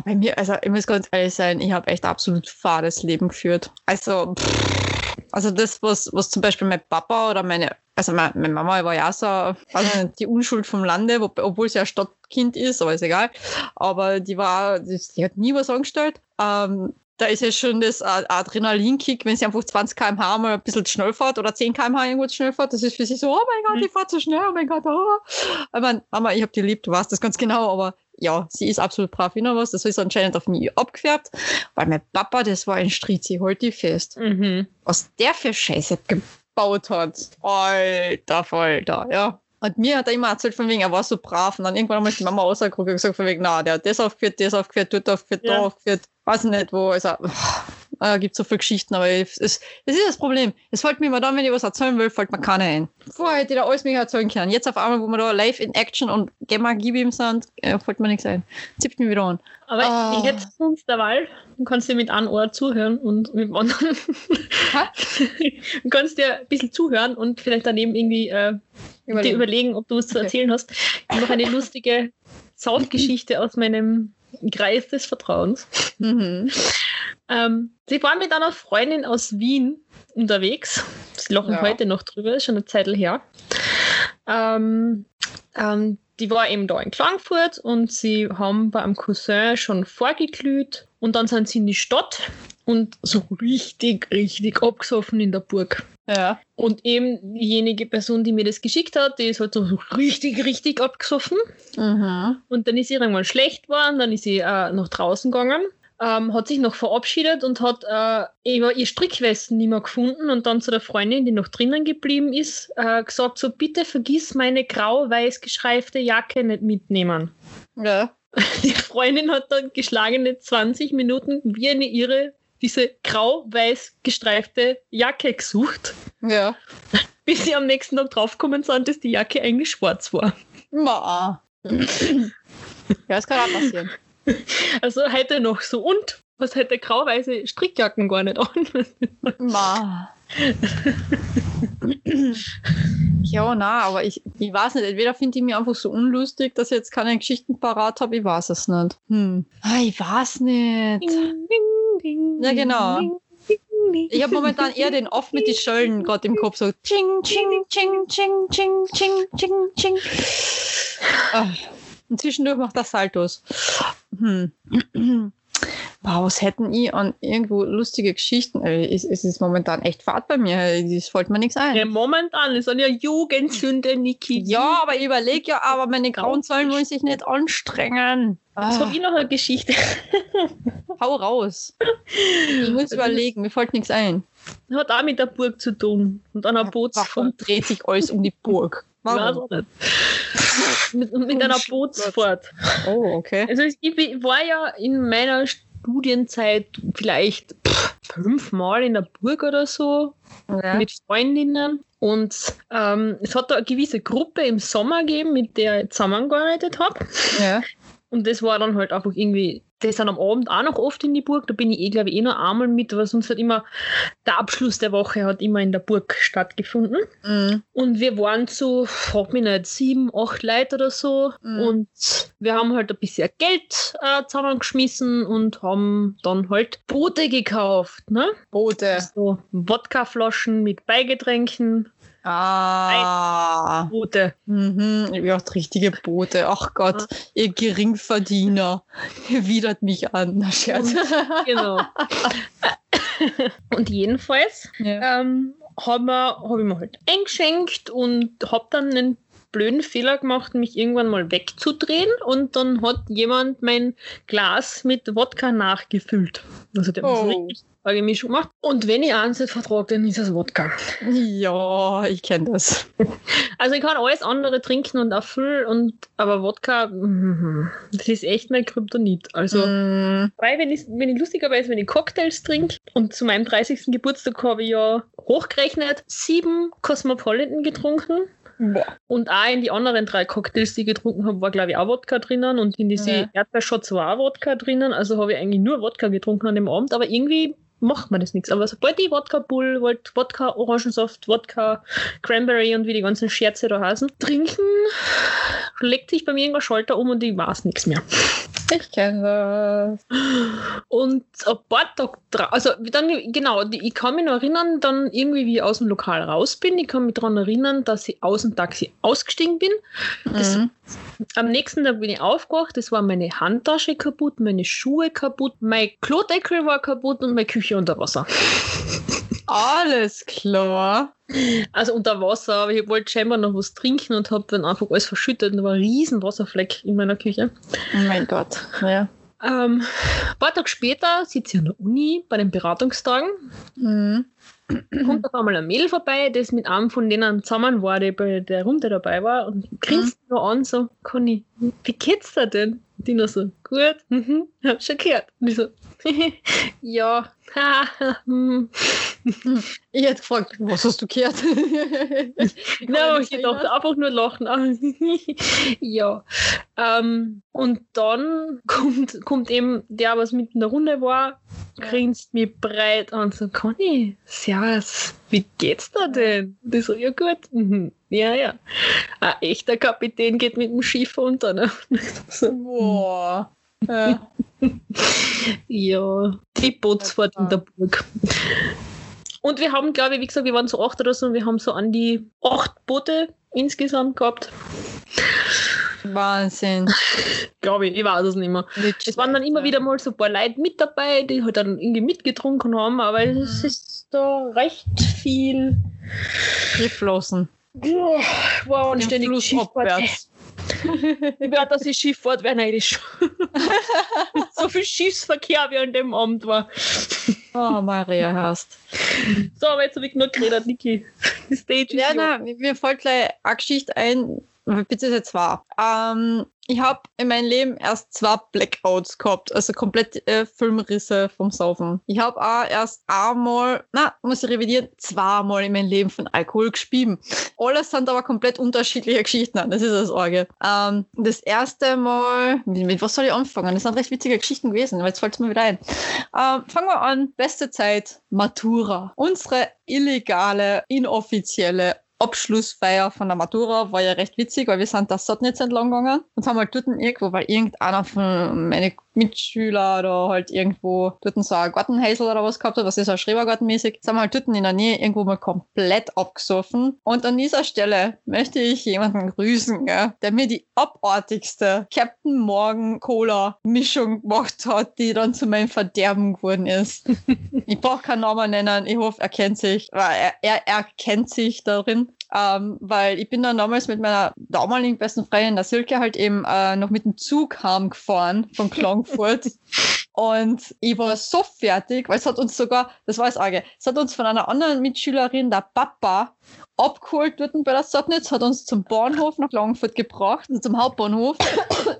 Bei mir, also ich muss ganz ehrlich sein, ich habe echt absolut fades Leben geführt. Also, pff, also das, was, was zum Beispiel mein Papa oder meine, also meine, meine Mama war ja auch so, also die Unschuld vom Lande, wo, obwohl sie ein Stadtkind ist, aber ist egal. Aber die war, die, die hat nie was angestellt. ähm, da ist ja schon das Adrenalinkick, wenn sie einfach 20 km/h mal ein bisschen zu schnell fährt oder 10 km/h irgendwo schnell fährt. Das ist für sie so, oh mein Gott, Mhm. ich fahre zu schnell, oh mein Gott. Oh. Ich mein, Mama, ich hab die lieb, du weißt das ganz genau, aber ja, sie ist absolut brav wie noch was. Das ist anscheinend auf mich abgefärbt, weil mein Papa, das war ein Strizi, halt die fest. Mhm. Was der für Scheiße gebaut hat. Alter Falter, ja. Und mir hat er immer erzählt, von wegen, er war so brav. Und dann irgendwann einmal ist die Mama rausgeguckt und gesagt, von wegen, na, der hat das aufgeführt, das aufgeführt, dort aufgeführt, da Ja. aufgeführt, weiß ich nicht wo. Also, äh, gibt so viele Geschichten, aber es, es, es ist das Problem. Es fällt mir immer dann, wenn ich was erzählen will, fällt mir keiner ein. Vorher hätte ich da alles mega erzählen können. Jetzt auf einmal, wo wir da live in Action und Gemma gib ihm sind, äh, fällt mir nichts ein. Zippt mich wieder an. Aber Ah. ich hätte sonst der Wahl, du kannst dir mit einem Ohr zuhören und mit dem anderen. du kannst dir ein bisschen zuhören und vielleicht daneben irgendwie äh, dir Überlegen. überlegen, ob du was zu Okay. erzählen hast. Ich noch eine lustige Saufgeschichte aus meinem Kreis des Vertrauens. Mhm. Ähm, sie waren mit einer Freundin aus Wien unterwegs. Sie lachen Ja. heute noch drüber, ist schon eine Zeit her. Ähm, ähm, die war eben da in Klagenfurt und sie haben bei einem Cousin schon vorgeglüht und dann sind sie in die Stadt und so richtig, richtig abgesoffen in der Burg. Ja. Und eben diejenige Person, die mir das geschickt hat, die ist halt so richtig, richtig abgesoffen. Mhm. Und dann ist ihr irgendwann schlecht geworden, dann ist sie äh, nach draußen gegangen, ähm, hat sich noch verabschiedet und hat äh, eben ihr Strickwesten nicht mehr gefunden und dann zu der Freundin, die noch drinnen geblieben ist, äh, gesagt, so bitte vergiss meine grau-weiß gestreifte Jacke nicht mitnehmen. Ja. Die Freundin hat dann geschlagene 20 Minuten wie eine ihre diese grau-weiß gestreifte Jacke gesucht, Ja. bis sie am nächsten Tag draufgekommen sind, dass die Jacke eigentlich schwarz war. Ma. ja, das kann auch passieren. Also heute noch so. Und was hätte grau-weiße Strickjacken gar nicht an? Ma. ja, na, aber ich, ich weiß nicht. Entweder finde ich mich einfach so unlustig, dass ich jetzt keine Geschichten parat habe. Ich weiß es nicht. Hm. Ah, ich weiß nicht. Ja, genau. Ich habe momentan eher den Off mit den Schöllen gerade im Kopf. So ching, ching, ching, ching, ching, ching, ching, ching. Ah. Und zwischendurch macht das Saltos. Hm. Wow, was hätten ich an irgendwo lustige Geschichten? Äh, Es, es ist momentan echt Fahrt bei mir. Es fällt mir nichts ein. Ja, momentan ist eine Jugendsünde, Niki. Ja, aber ich überlege ja, aber meine grauen Zahlen wollen sich nicht anstrengen. Jetzt Ah, habe ich noch eine Geschichte. hau raus. Ich muss überlegen, mir fällt nichts ein. Hat auch mit der Burg zu tun. Und einer Warum Bootsfahrt. dreht sich alles um die Burg? Warum? nicht. mit, mit einer Bootsfahrt. Oh, okay. Also ich war ja in meiner Studienzeit vielleicht pff, fünfmal in der Burg oder so. Ja. mit Freundinnen. Und ähm, es hat da eine gewisse Gruppe im Sommer gegeben, mit der ich zusammengearbeitet habe. ja. Und das war dann halt einfach irgendwie, die sind am Abend auch noch oft in die Burg. Da bin ich eh, glaube ich, eh noch einmal mit, aber sonst hat immer, der Abschluss der Woche hat immer in der Burg stattgefunden. Mhm. Und wir waren so, frag mich nicht, sieben, acht Leute oder so. Mhm. Und wir haben halt ein bisschen Geld äh, zusammengeschmissen und haben dann halt Boote gekauft. Ne? Boote. So Wodkaflaschen mit Beigetränken, Ah. Boote. Mhm. Ja, richtige Boote. Ach Gott, ihr Geringverdiener. Ihr widert mich an. Na, Scherz. Genau. und jedenfalls ja. ähm, habe hab ich mir halt eingeschenkt und habe dann einen blöden Fehler gemacht, mich irgendwann mal wegzudrehen und dann hat jemand mein Glas mit Wodka nachgefüllt. Also der hat Oh. richtig arge Mischung gemacht. Und wenn ich eins nicht vertrage, dann ist es Wodka. ja, ich kenne das. Also ich kann alles andere trinken und auch viel, und, aber Wodka, mm, das ist echt mein Kryptonit. Also Mm. Weil, wenn ich, wenn ich lustigerweise, wenn ich Cocktails trinke und zu meinem 30. Geburtstag habe ich ja hochgerechnet sieben Cosmopolitan getrunken Boah. und auch in die anderen drei Cocktails, die ich getrunken habe, war glaube ich auch Wodka drinnen und in diese Ja. Erdbeershots war auch Wodka drinnen, also habe ich eigentlich nur Wodka getrunken an dem Abend, aber irgendwie macht man das nichts. Aber sobald ich Wodka Bull, wollt Wodka Orangensaft, Wodka Cranberry und wie die ganzen Scherze da heißen, trinken, legt sich bei mir irgendein Schalter um und ich weiß nichts mehr. Ich kenne das. Und ein paar Tage drauf, also dann, genau, ich kann mich noch erinnern, dann irgendwie, wie ich aus dem Lokal raus bin, ich kann mich daran erinnern, dass ich aus dem Taxi ausgestiegen bin. Das, Mhm. Am nächsten Tag bin ich aufgewacht, es war meine Handtasche kaputt, meine Schuhe kaputt, mein Klodeckel war kaputt und meine Küche unter Wasser. Alles klar. Also unter Wasser, aber ich wollte scheinbar noch was trinken und habe dann einfach alles verschüttet und da war ein riesen Wasserfleck in meiner Küche. Oh mein Gott. Ja. Ähm, ein paar Tage später sitze ich an der Uni bei den Beratungstagen Mhm. kommt auf einmal ein Mädel vorbei, das mit einem von denen zusammen war, der bei der Runde dabei war und grinst nur an, so, Conny, wie geht's dir denn? Und die nur so, gut, mhm, hab schon gehört. Und ich so, ja. Ich hätte gefragt, was hast du gehört? Mich ich dachte einfach nur lachen. Ja. Ähm, und dann kommt, kommt eben der, was mit in der Runde war, grinst mich breit an und so, Conny, servus, wie geht's da denn? Und ich so, ja gut, mhm. ja, ja. Ein echter Kapitän geht mit dem Schiff unter, ne? so, Boah. Ja. ja, die Bootsfahrt in der Burg. Und wir haben, glaube ich, wie gesagt, wir waren so acht oder so, und wir haben so an die acht Boote insgesamt gehabt. Wahnsinn. Glaube ich, ich weiß es nicht mehr. Es waren dann immer wieder mal so ein paar Leute mit dabei, die halt dann irgendwie mitgetrunken haben, aber es ist da recht viel. geflossen. Wow, und Den Ich werde, dass ich Schifffahrt wäre neidisch. so viel Schiffsverkehr wie an dem Abend war. Oh, Maria Herst. So, aber jetzt habe ich genug geredet, Niki. Die Stage Ja, nein, mir- mir fällt gleich eine Geschichte ein, beziehungsweise zwei. Ähm, ich habe in meinem Leben erst zwei Blackouts gehabt, also komplett äh, Filmrisse vom Saufen. Ich habe auch erst einmal, na, muss ich revidieren, zweimal in meinem Leben von Alkohol gespieben. Alles sind aber komplett unterschiedliche Geschichten. Das ist das Orge. Ähm, das erste Mal, mit, mit was soll ich anfangen? Das sind recht witzige Geschichten gewesen, aber jetzt fällt es mir wieder ein. Ähm, fangen wir an. Beste Zeit, Matura. Unsere illegale, inoffizielle Abschlussfeier von der Matura war ja recht witzig, weil wir sind da Sotnitz entlang gegangen und haben halt dort irgendwo, weil irgendeiner von meinen Mitschüler oder halt irgendwo dort so ein Gartenhäusl oder was gehabt hat, was ist so Schrebergartenmäßig, sind wir halt dort in der Nähe irgendwo mal komplett abgesoffen. Und an dieser Stelle möchte ich jemanden grüßen, gell, der mir die abartigste Captain Morgan Cola Mischung gemacht hat, die dann zu meinem Verderben geworden ist. ich brauche keinen Namen nennen, ich hoffe, er kennt sich, er, er, er kennt sich darin. Ähm, weil ich bin dann damals mit meiner damaligen besten Freundin, der Silke, halt eben äh, noch mit dem Zug heimgefahren von Klagenfurt. Und ich war so fertig, weil es hat uns sogar, das war das Arge, es hat uns von einer anderen Mitschülerin, der Papa, abgeholt dort bei der Sattnitz, hat uns zum Bahnhof nach Klagenfurt gebracht, also zum Hauptbahnhof,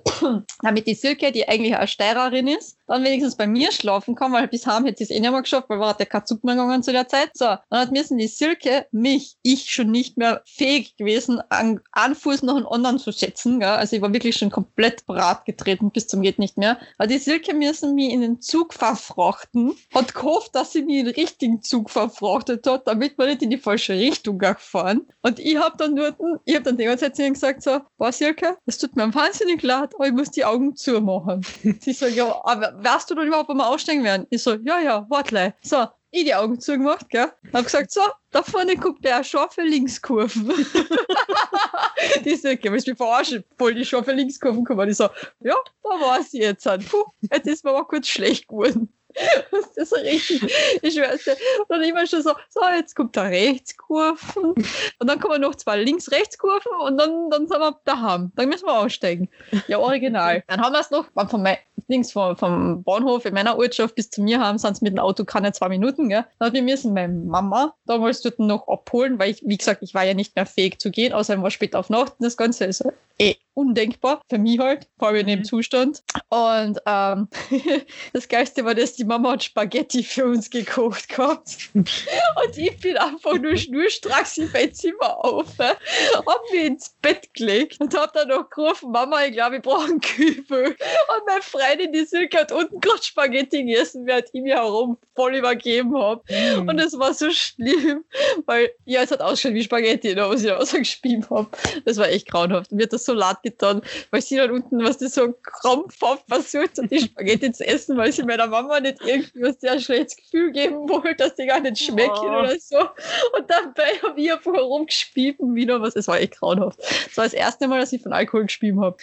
damit die Silke, die eigentlich eine Steirerin ist, dann wenigstens bei mir schlafen kann, weil bis heim hätte sie es eh nicht mehr geschafft, weil war der kein Zug mehr gegangen zu der Zeit. So, dann hat müssen die Silke mich, ich schon nicht mehr fähig gewesen, an einen Fuß nach den anderen zu setzen. Gell? Also ich war wirklich schon komplett brat getreten bis zum geht nicht mehr. Aber die Silke müssen mich in den Zug verfrachten, hat gehofft, dass sie mich in den richtigen Zug verfrachtet hat, damit wir nicht in die falsche Richtung gefahren. Und ich habe dann nur, ich habe dann die ganze Zeit zu ihr gesagt so, boah Silke, es tut mir wahnsinnig leid, aber ich muss die Augen zumachen. Sie so, ja, aber weißt du denn überhaupt, wenn wir aussteigen werden? Ich so, ja, ja, warte. So, ich die Augen zugemacht, gell? Hab gesagt, so, da vorne guckt der scharfe Linkskurven. die Silke, willst du mich verarschen? Voll die scharfe Linkskurven kommen. Ich so, ja, da war sie jetzt halt. Puh, jetzt ist mir aber kurz schlecht geworden. Das ist richtig, ich schwör's dir. Und dann immer schon so, so, jetzt kommt der Rechtskurven. Und dann kommen noch zwei Links-Rechtskurven und dann, dann sind wir daheim. Dann müssen wir aussteigen. Ja, original. Dann haben wir es noch, von links vom, vom Bahnhof in meiner Ortschaft bis zu mir haben, sind es mit dem Auto keine zwei Minuten. Gell? Dann wir müssen meine Mama damals dort noch abholen, weil ich, wie gesagt, ich war ja nicht mehr fähig zu gehen, außerdem war spät auf Nacht. Das Ganze ist eh undenkbar, für mich halt, vor allem in dem Mhm. Zustand. Und ähm, das Geilste war, dass die Mama hat Spaghetti für uns gekocht gehabt. Und ich bin einfach nur schnurstracks in mein Zimmer auf, äh, hab mich ins Bett gelegt und hab dann noch gerufen, Mama, ich glaube, ich brauche einen Kübel. Und meine Freundin, die Silke, hat unten gerade Spaghetti gegessen, während ich mir herum voll übergeben habe. Mhm. Und es war so schlimm, weil ja, es hat ausgeschaut wie Spaghetti, da was ich ausgespielt habe. Das war echt grauenhaft. Mir hat das so leid getan, weil sie dann unten, was das so krampfhaft versucht, und die Spaghetti zu essen, weil sie meiner Mama nicht irgendwie was sehr schlechtes Gefühl geben wollte, dass die gar nicht schmecken Oh. oder so. Und dabei habe ich einfach herumgespieben wieder, was es war echt grauenhaft. Das war das erste Mal, dass ich von Alkohol gespieben habe.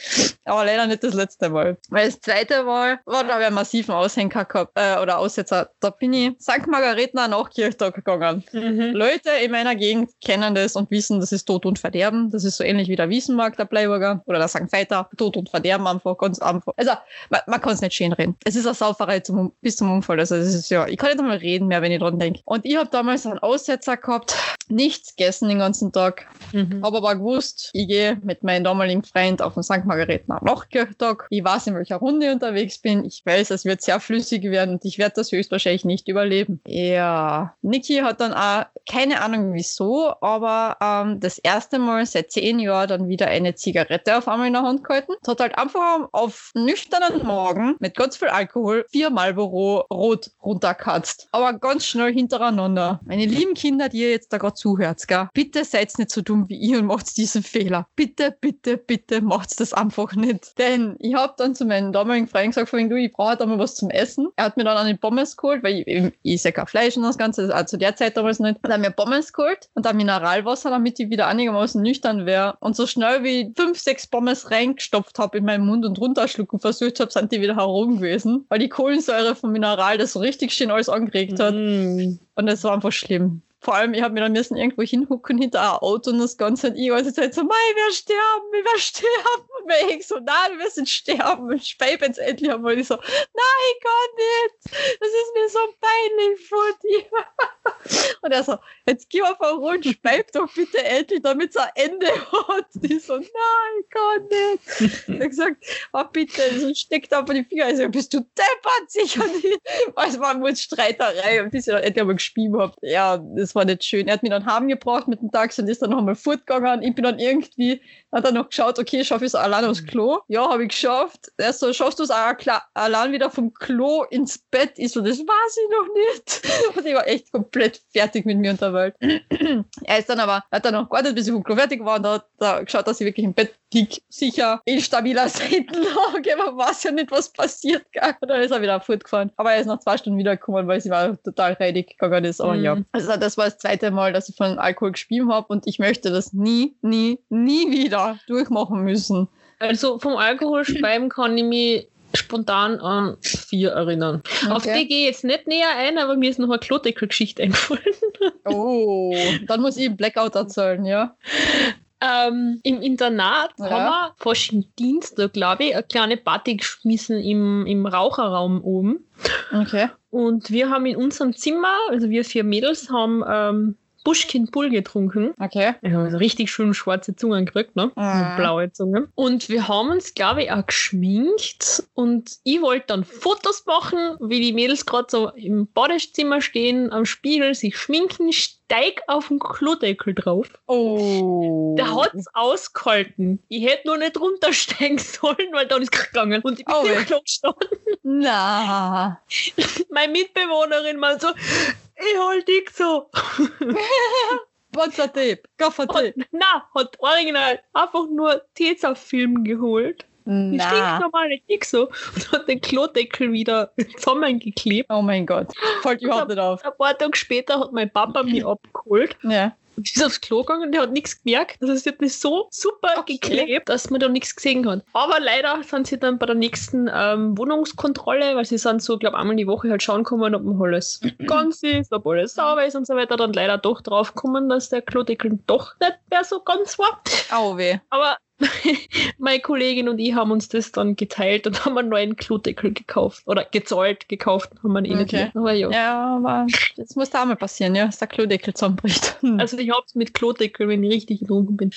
Aber leider nicht das letzte Mal. Weil das zweite Mal war, da habe ich einen massiven Aushänger gehabt, äh, oder Aussetzer. Da bin ich St. Margaretha nach Kirchtag gegangen. Mhm. Leute in meiner Gegend kennen das und wissen, das ist Tod und Verderben. Das ist so ähnlich wie der Wiesenmarkt, der Bleiburger oder der St. Veiter. Tod und Verderben einfach ganz einfach. Also, man, man kann es nicht schön reden. Es ist eine Sauferei zum, bis zum Unfall. Also, das ist ja, ich kann nicht einmal reden mehr, wenn ich dran denke. Und ich habe damals einen Aussetzer gehabt, nichts gegessen den ganzen Tag. Mhm. Habe aber gewusst, ich gehe mit meinem damaligen Freund auf den St. Margaretha Nachkirchtag. Ich weiß, in welcher Runde ich unterwegs bin. Ich weiß, es wird sehr flüssig werden und ich werde das höchstwahrscheinlich nicht überleben. Ja, Niki hat dann auch, keine Ahnung wieso, aber ähm, das erste Mal seit zehn Jahren dann wieder eine Zigarette auf einmal in der Hand gehalten. Es hat halt einfach auf nüchternen Morgen mit ganz viel Alkohol vier Marlboro rot runterkatzt. Aber ganz schnell hintereinander. Meine lieben Kinder, die ihr jetzt da gerade zuhört, gell? bitte seid nicht so dumm wie ich und macht diesen Fehler. Bitte, bitte, bitte macht das einfach nicht. Denn ich habe dann zu meinem damaligen Freund gesagt, wegen, du, ich brauche da mal was zum Essen. Er hat mir dann eine Pommes geholt, weil ich, ich, ich ja kein Fleisch und das Ganze, also zu der Zeit damals nicht. Und hat mir Pommes geholt und dann Mineralwasser, damit ich wieder einigermaßen nüchtern wäre. Und so schnell wie fünf, sechs Pommes reingestopft habe in meinen Mund und runterschlucken versucht habe, sind die wieder herum gewesen, weil die Kohlensäure vom Mineral das so richtig schön alles angeregt hat. Mhm. Und es war einfach schlimm. Vor allem, ich habe mir dann müssen irgendwo hinhucken hinter ein Auto und das Ganze und ich ganze Zeit so, mei, wir sterben, wir sterben. Und mir ich so, nein, wir müssen sterben. Und ich peip jetzt endlich einmal. Ich so, nein, gar nicht. Das ist mir so peinlich vor dir. Und er so, jetzt geh einfach rund, speib doch bitte endlich, damit es ein Ende hat. Ich so, nein, gar nicht. Hat gesagt, oh bitte, so steckt einfach die Finger. Ich so, bist du deppert, sicher nicht. Es war nur Streiterei und bis ich dann endlich einmal gespielt habe. Ja, das war nicht schön. Er hat mich dann heimgebracht mit dem Taxi und ist dann noch einmal fortgegangen. Ich bin dann irgendwie, hat dann noch geschaut, okay, schaffe ich es allein aufs Klo? Ja, habe ich geschafft. Er so, schaffst du es allein wieder vom Klo ins Bett? Ich so, das weiß ich noch nicht. Und ich war echt komplett fertig mit mir und der Welt. er ist dann aber, hat dann noch gewartet, bis ich vom Klo fertig war und da hat er geschaut, dass ich wirklich im Bett lieg, sicher in stabiler Seitenlage, man weiß ja nicht, was passiert. Und dann ist er wieder fortgefahren. Aber er ist nach zwei Stunden wiedergekommen, weil sie war total reidig gegangen ist. Aber Mhm. ja, also das war das zweite Mal, dass ich von Alkohol gespielt habe und ich möchte das nie, nie, nie wieder durchmachen müssen. Also vom Alkoholspeiben kann ich mich spontan an vier erinnern. Auf Okay. die gehe ich jetzt nicht näher ein, aber mir ist noch eine Klodeckel-Geschichte eingefallen. Oh, dann muss ich Blackout erzählen, ja? Ähm, Im Internat Ja. haben wir fast Dienstag, glaube ich, eine kleine Party geschmissen im, im Raucherraum oben. Okay. Und wir haben in unserem Zimmer, also wir vier Mädels, haben ähm, Buschkind Bull getrunken. Okay. Wir haben so richtig schön schwarze Zungen gekriegt, ne? So blaue Zungen. Und wir haben uns, glaube ich, auch geschminkt. Und ich wollte dann Fotos machen, wie die Mädels gerade so im Badezimmer stehen, am Spiegel, sich schminken, steig auf den Klodeckel drauf. Oh. Der hat's ausgehalten. Ich hätte nur nicht runtersteigen sollen, weil dann ist es gegangen. Und ich bin Oh, im. Klo gestanden. Na. Meine Mitbewohnerin mal so, ich hol dich so. Panzertape. Gaffertape. Na, hat original einfach nur Tesafilm geholt. Die stinknormale Dixo und hat den Klodeckel wieder zusammengeklebt. Oh mein Gott. Fällt überhaupt nicht auf. Ein paar Tage später hat mein Papa mich abgeholt. Ja. Und ist aufs Klo gegangen, der hat nichts gemerkt. Also sie hat mich so super Okay. geklebt, dass man da nichts gesehen hat. Aber leider sind sie dann bei der nächsten ähm, Wohnungskontrolle, weil sie sind so, glaube einmal die Woche halt schauen kommen, ob man alles ganz ist, ob alles sauber ist und so weiter, dann leider doch drauf kommen, dass der Klodeckel doch nicht mehr so ganz war. Au weh. Aber meine Kollegin und ich haben uns das dann geteilt und haben einen neuen Klodeckel gekauft. Oder gezahlt, gekauft, haben wir ihn nicht Okay. Aber ja. Ja, aber das muss da auch mal passieren, ja, dass der Klodeckel zusammenbricht. Also ich hab's mit Klodeckel, wenn ich richtig betrunken bin.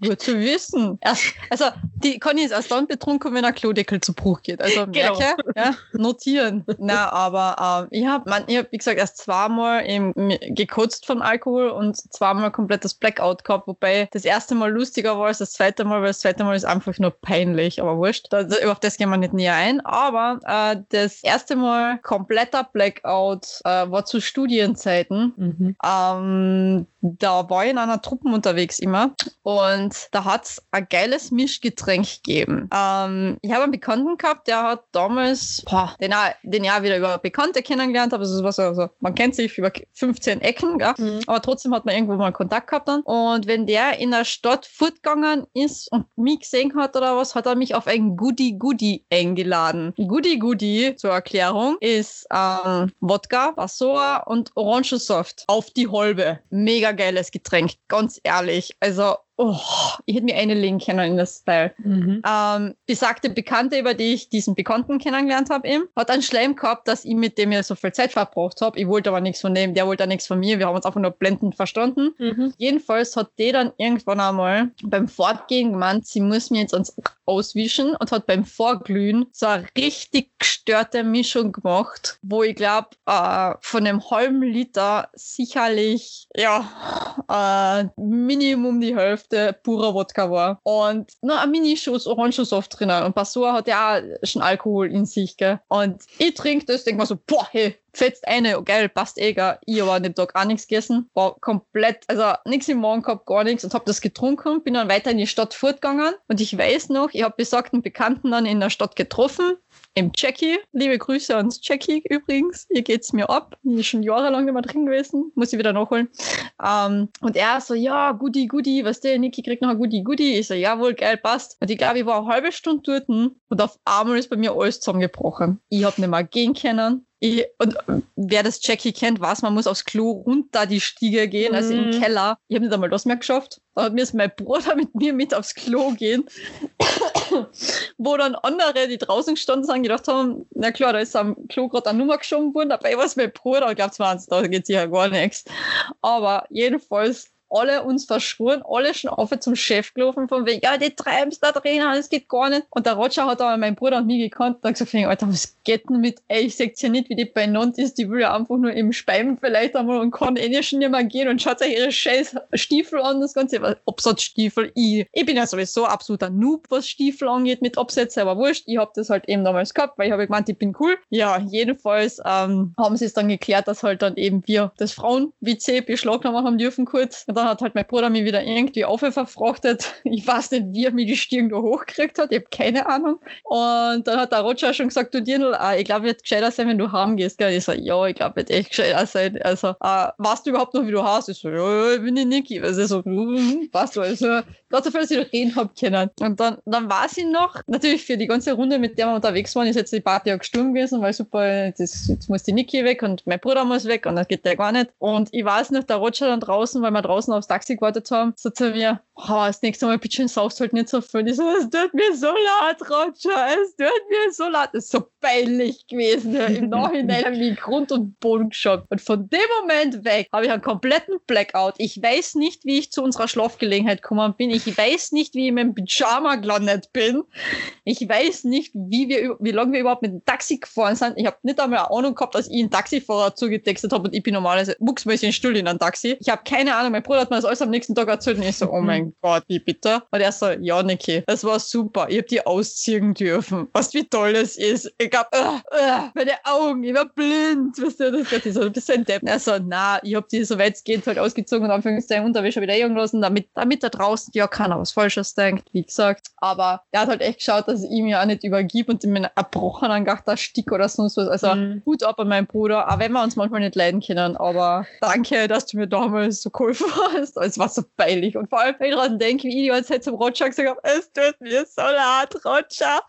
Gut zu wissen. Erst, also, die Conny ist erst dann betrunken, wenn der Klodeckel zu Bruch geht. Also, Genau. merke, ja, notieren. Na, aber ähm, ich habe, ich hab, wie gesagt, erst zweimal eben gekotzt von Alkohol und zweimal komplettes Blackout gehabt, wobei das erste Mal lustiger war als das zweite Mal, weil das zweite Mal ist einfach nur peinlich, aber wurscht. Da, da, auf das gehen wir nicht näher ein. Aber äh, das erste Mal kompletter Blackout äh, war zu Studienzeiten. Mhm. Ähm, da war ich in einer Truppe unterwegs immer und da hat es ein geiles Mischgetränk gegeben. Ähm, ich habe einen Bekannten gehabt, der hat damals, boah, den, den auch wieder über Bekannte kennengelernt habe. Also, was, also man kennt sich über 15 Ecken, gell? Mhm. aber trotzdem hat man irgendwo mal Kontakt gehabt dann. Und wenn der in der Stadt fortgegangen ist und mich gesehen hat oder was, hat er mich auf ein Goodie Goodie eingeladen. Goodie Goodie, zur Erklärung, ist ähm, Wodka, Wasser und Orangensaft auf die Holbe. Mega geiles Getränk, ganz ehrlich. Also Oh, ich hätte mir eine legen können in das Style. Mhm. Ähm, besagte Bekannte, über die ich diesen Bekannten kennengelernt habe, eben, hat einen Schleim gehabt, dass ich mit dem ja so viel Zeit verbraucht habe. Ich wollte aber nichts von dem, der wollte auch nichts von mir. Wir haben uns einfach nur blendend verstanden. Mhm. Jedenfalls hat die dann irgendwann einmal beim Fortgehen gemeint, sie muss mir jetzt ans auswischen und hat beim Vorglühen so eine richtig gestörte Mischung gemacht, wo ich glaube, äh, von einem halben Liter sicherlich, ja, äh, Minimum die Hälfte purer Wodka war. Und nur ein Mini-Schuss Orangensaft drinnen. Und Passor hat ja auch schon Alkohol in sich, gell. Und ich trinke das, denke mir so, boah, hey, fetzt eine, oh, geil, passt eh, gell. Ich aber an dem Tag auch nichts gegessen. War komplett, also nichts im Magen gehabt, gar nichts und hab das getrunken, bin dann weiter in die Stadt fortgegangen. Und ich weiß noch, ich habe besagten Bekannten dann in der Stadt getroffen, im Jackie. Liebe Grüße ans Jackie übrigens. Hier geht's mir ab. Ich bin schon jahrelang nicht mehr drin gewesen. Muss ich wieder nachholen. Ähm, und er so, ja, Goodie, Goodie, was der Niki kriegt noch ein Goodie, Goodie. Ich so, jawohl, geil, passt. Und ich glaube, ich war eine halbe Stunde dort und auf einmal ist bei mir alles zusammengebrochen. Ich hab nicht mehr gehen können. Ich, und wer das Jackie kennt, weiß, man muss aufs Klo runter die Stiege gehen, also im Mhm. Keller. Ich habe nicht einmal das mehr geschafft. Da hat mir mein Bruder mit mir mit aufs Klo gehen, wo dann andere, die draußen gestanden sind, gedacht haben, na klar, da ist am Klo gerade eine Nummer geschoben worden, dabei war es mein Bruder, ich glaube, da geht sicher gar nichts. Aber jedenfalls alle uns verschworen, alle schon auf zum Chef gelaufen, von wegen, ja, die treibst da drin, das geht gar nicht. Und der Roger hat aber meinen Bruder und mich gekannt und hat gesagt, Alter, was geht denn mit, ey, ich sag's ja nicht, wie die beieinander ist, die will ja einfach nur im Speiben vielleicht einmal und kann eh nicht schon nicht mehr gehen und schaut euch ihre scheiß Stiefel an, das ganze Absatzstiefel. Ich, ich bin ja sowieso absoluter Noob, was Stiefel angeht mit Absätzen, aber wurscht, ich hab das halt eben damals gehabt, weil ich habe gemeint, ich bin cool. Ja, jedenfalls ähm, haben sie es dann geklärt, dass halt dann eben wir das Frauen-WC beschlagnahmen haben dürfen kurz. Und dann hat halt mein Bruder mich wieder irgendwie auf verfrachtet. Ich weiß nicht, wie er mir die Stirn da hochgekriegt hat. Ich habe keine Ahnung. Und dann hat der Roger schon gesagt, du Dirndl, äh, ich glaube, wird gescheiter sein, wenn du heim gehst. Gell? Ich so, ja, ich glaube, wird echt gescheiter sein. Also, äh, weißt du überhaupt noch, wie du hast? Ich so, ja, ich bin die Niki. Also so, mhm, passt also. Gott sei Dank, dass ich noch reden hab können. Und dann, dann war sie noch, natürlich für die ganze Runde, mit der wir unterwegs waren, ist jetzt die Party auch gestorben gewesen, weil super, das, jetzt muss die Niki weg und mein Bruder muss weg und das geht ja gar nicht. Und ich weiß noch, der Roger dann draußen, weil wir draußen aufs Taxi gewartet haben, so zu mir, oh, das nächste Mal bitte saufst halt nicht so viel. Ich so, es tut mir so leid, Roger, es tut mir so leid. Das ist so peinlich gewesen. Ja. Im Nachhinein habe ich Grund und Boden geschaut. Und von dem Moment weg habe ich einen kompletten Blackout. Ich weiß nicht, wie ich zu unserer Schlafgelegenheit gekommen bin. Ich weiß nicht, wie ich in meinem Pyjama gelandet bin. Ich weiß nicht, wie wir, wie lange wir überhaupt mit dem Taxi gefahren sind. Ich habe nicht einmal eine Ahnung gehabt, dass ich einen Taxifahrer zugetextet habe und ich bin normalerweise mucksmäßig still in einem Taxi. Ich habe keine Ahnung. Mein Bruder hat mir das alles am nächsten Tag erzählt und ich so, oh mein Gott, wie bitte? Und er so, ja, Niki, das war super. Ich habe die ausziehen dürfen. Was wie toll das ist. Ich hab, äh, äh, meine Augen, ich war blind. Weißt du, das ist so ein bisschen Depp. Er so, na, ich habe die, soweit es geht, halt ausgezogen und Anführungszeichen Unterwäsche wieder hängen lassen, damit, damit da draußen ja keiner was Falsches denkt, wie gesagt. Aber er hat halt echt geschaut, dass ich ihm ja auch nicht übergib und ihm einen erbrochenen Gachter Stick oder sonst was. Also, Mhm. Hut ab an meinen Bruder, auch wenn wir uns manchmal nicht leiden können. Aber danke, dass du mir damals so geholfen hast. Es war so peinlich. Und vor allem, wenn ich daran denke, wie ich die ganze Zeit zum Roger gesagt habe, es tut mir so leid, Roger.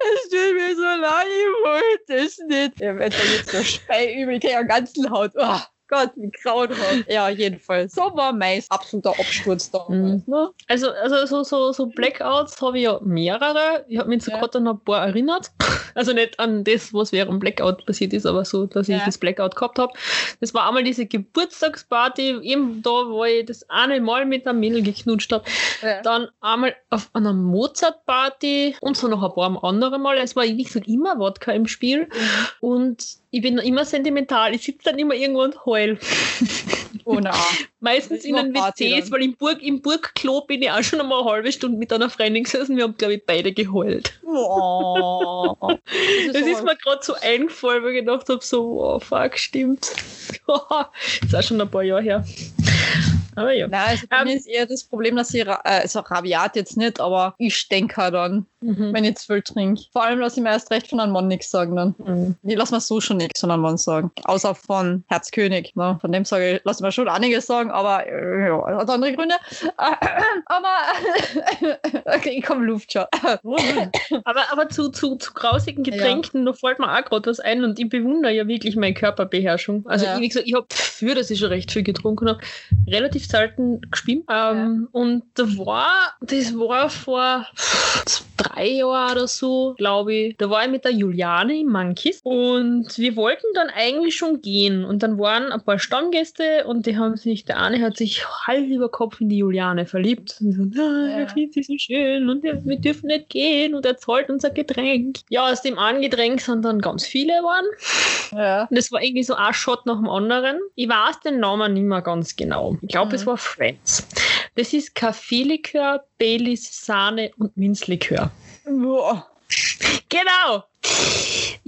Es tut mir so leid, ich wollte es nicht. Wenn da jetzt so Speiübel, ich kriege ganzen Haut. Oh. Gott, wie grauenhaft. Ja, jedenfalls. So war mein absoluter Absturz damals. Ne? Also, also so, so, so Blackouts habe ich ja mehrere. Ich habe mich jetzt Ja. gerade an ein paar erinnert. Also nicht an das, was während dem Blackout passiert ist, aber so, dass ich Ja. das Blackout gehabt habe. Das war einmal diese Geburtstagsparty, eben da, wo ich das eine Mal mit einem Mädel geknutscht habe. Ja. Dann einmal auf einer Mozart-Party und so noch ein paar andere Mal. Es war, wie gesagt, immer Wodka im Spiel. Und ich bin immer sentimental. Ich sitze dann immer irgendwo und heul. Oh na. Meistens Das in den WCs, weil im, Burg, im Burgklo bin ich auch schon einmal eine halbe Stunde mit einer Freundin gesessen. Wir haben, glaube ich, beide geheult. Oh. Das ist mir gerade so eingefallen, weil ich gedacht habe, so, oh, fuck, stimmt. ist auch schon ein paar Jahre her. Aber ja. Nein, also bei Ähm, mir ist eher das Problem, dass ich, äh, also rabiat jetzt nicht, aber ich stänker dann, Mhm. wenn ich zu viel trinke. Vor allem lasse ich mir erst recht von einem Mann nichts sagen dann. Mhm. Ich lasse mir so schon nichts von einem Mann sagen. Außer von Herzkönig. Ne? Von dem sage ich, lasse mir schon einiges sagen, aber äh, ja, hat andere Gründe. aber okay, ich komme Luft schon. Aber, aber zu, zu, zu grausigen Getränken, da fällt mir auch gerade was ein und ich bewundere ja wirklich meine Körperbeherrschung. Also, Ja. ich, wie gesagt, ich habe, für dass ich schon recht viel getrunken habe, relativ selten gespielt. Ähm, Und da war, das war vor drei Jahren oder so, glaube ich, da war ich mit der Juliane im Monkeys und wir wollten dann eigentlich schon gehen und dann waren ein paar Stammgäste und die haben sich, der eine hat sich Hals über Kopf in die Juliane verliebt und so, ah, Ja. findet sie so schön und wir, wir dürfen nicht gehen und er zahlt uns ein Getränk. Ja, aus dem einen Getränk sind dann ganz viele geworden ja. und es war irgendwie so ein Shot nach dem anderen. Ich weiß den Namen nicht mehr ganz genau. Ich glaube, Mhm. Es war Friends. Das ist Kaffeelikör, Baileys, Sahne und Minzlikör. Boah. Genau.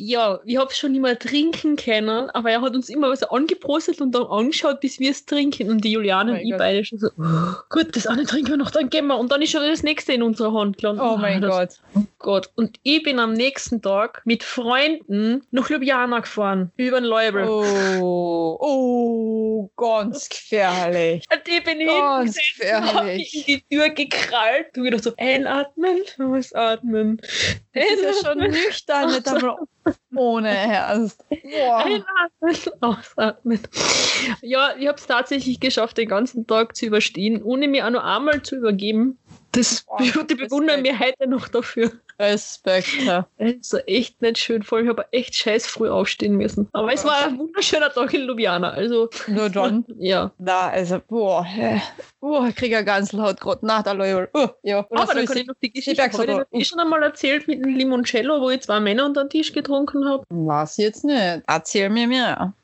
Ja, ich habe schon nicht mehr trinken können, aber er hat uns immer so angeprostet und dann angeschaut, bis wir es trinken. Und die Juliane Oh und ich Gott. beide schon so, "Oh, gut, das eine trinken wir noch, dann gehen wir. Und dann ist schon wieder das nächste in unserer Hand gelandet. Oh mein das, Gott. Oh Gott. Und ich bin am nächsten Tag mit Freunden nach Ljubljana gefahren, über den Leubel. Oh, oh, ganz gefährlich. Und ich bin Ganz gefährlich. in die Tür gekrallt. Du gedacht so, einatmen, ausatmen. Das ist ja schon nüchtern, nicht einmal ohne Herz. Boah. Einatmen, ausatmen. Ja, ich habe es tatsächlich geschafft, den ganzen Tag zu überstehen, ohne mir auch nur einmal zu übergeben. Das Boah, die bewundern mir heute noch dafür. Respekt. ja. Also echt nicht schön, vor allem ich habe echt scheiß früh aufstehen müssen. Aber es war ein wunderschöner Tag in Ljubljana. Also, Nur dann. ja. Na, also, boah, boah, ich kriege ja Gänsehaut gerade nach der Loyal. Uh, ja. Oder Aber da kann ich noch die Geschichte, habe ich das eh schon einmal erzählt mit dem Limoncello, wo ich zwei Männer unter den Tisch getrunken habe. Was jetzt nicht? Erzähl mir mehr.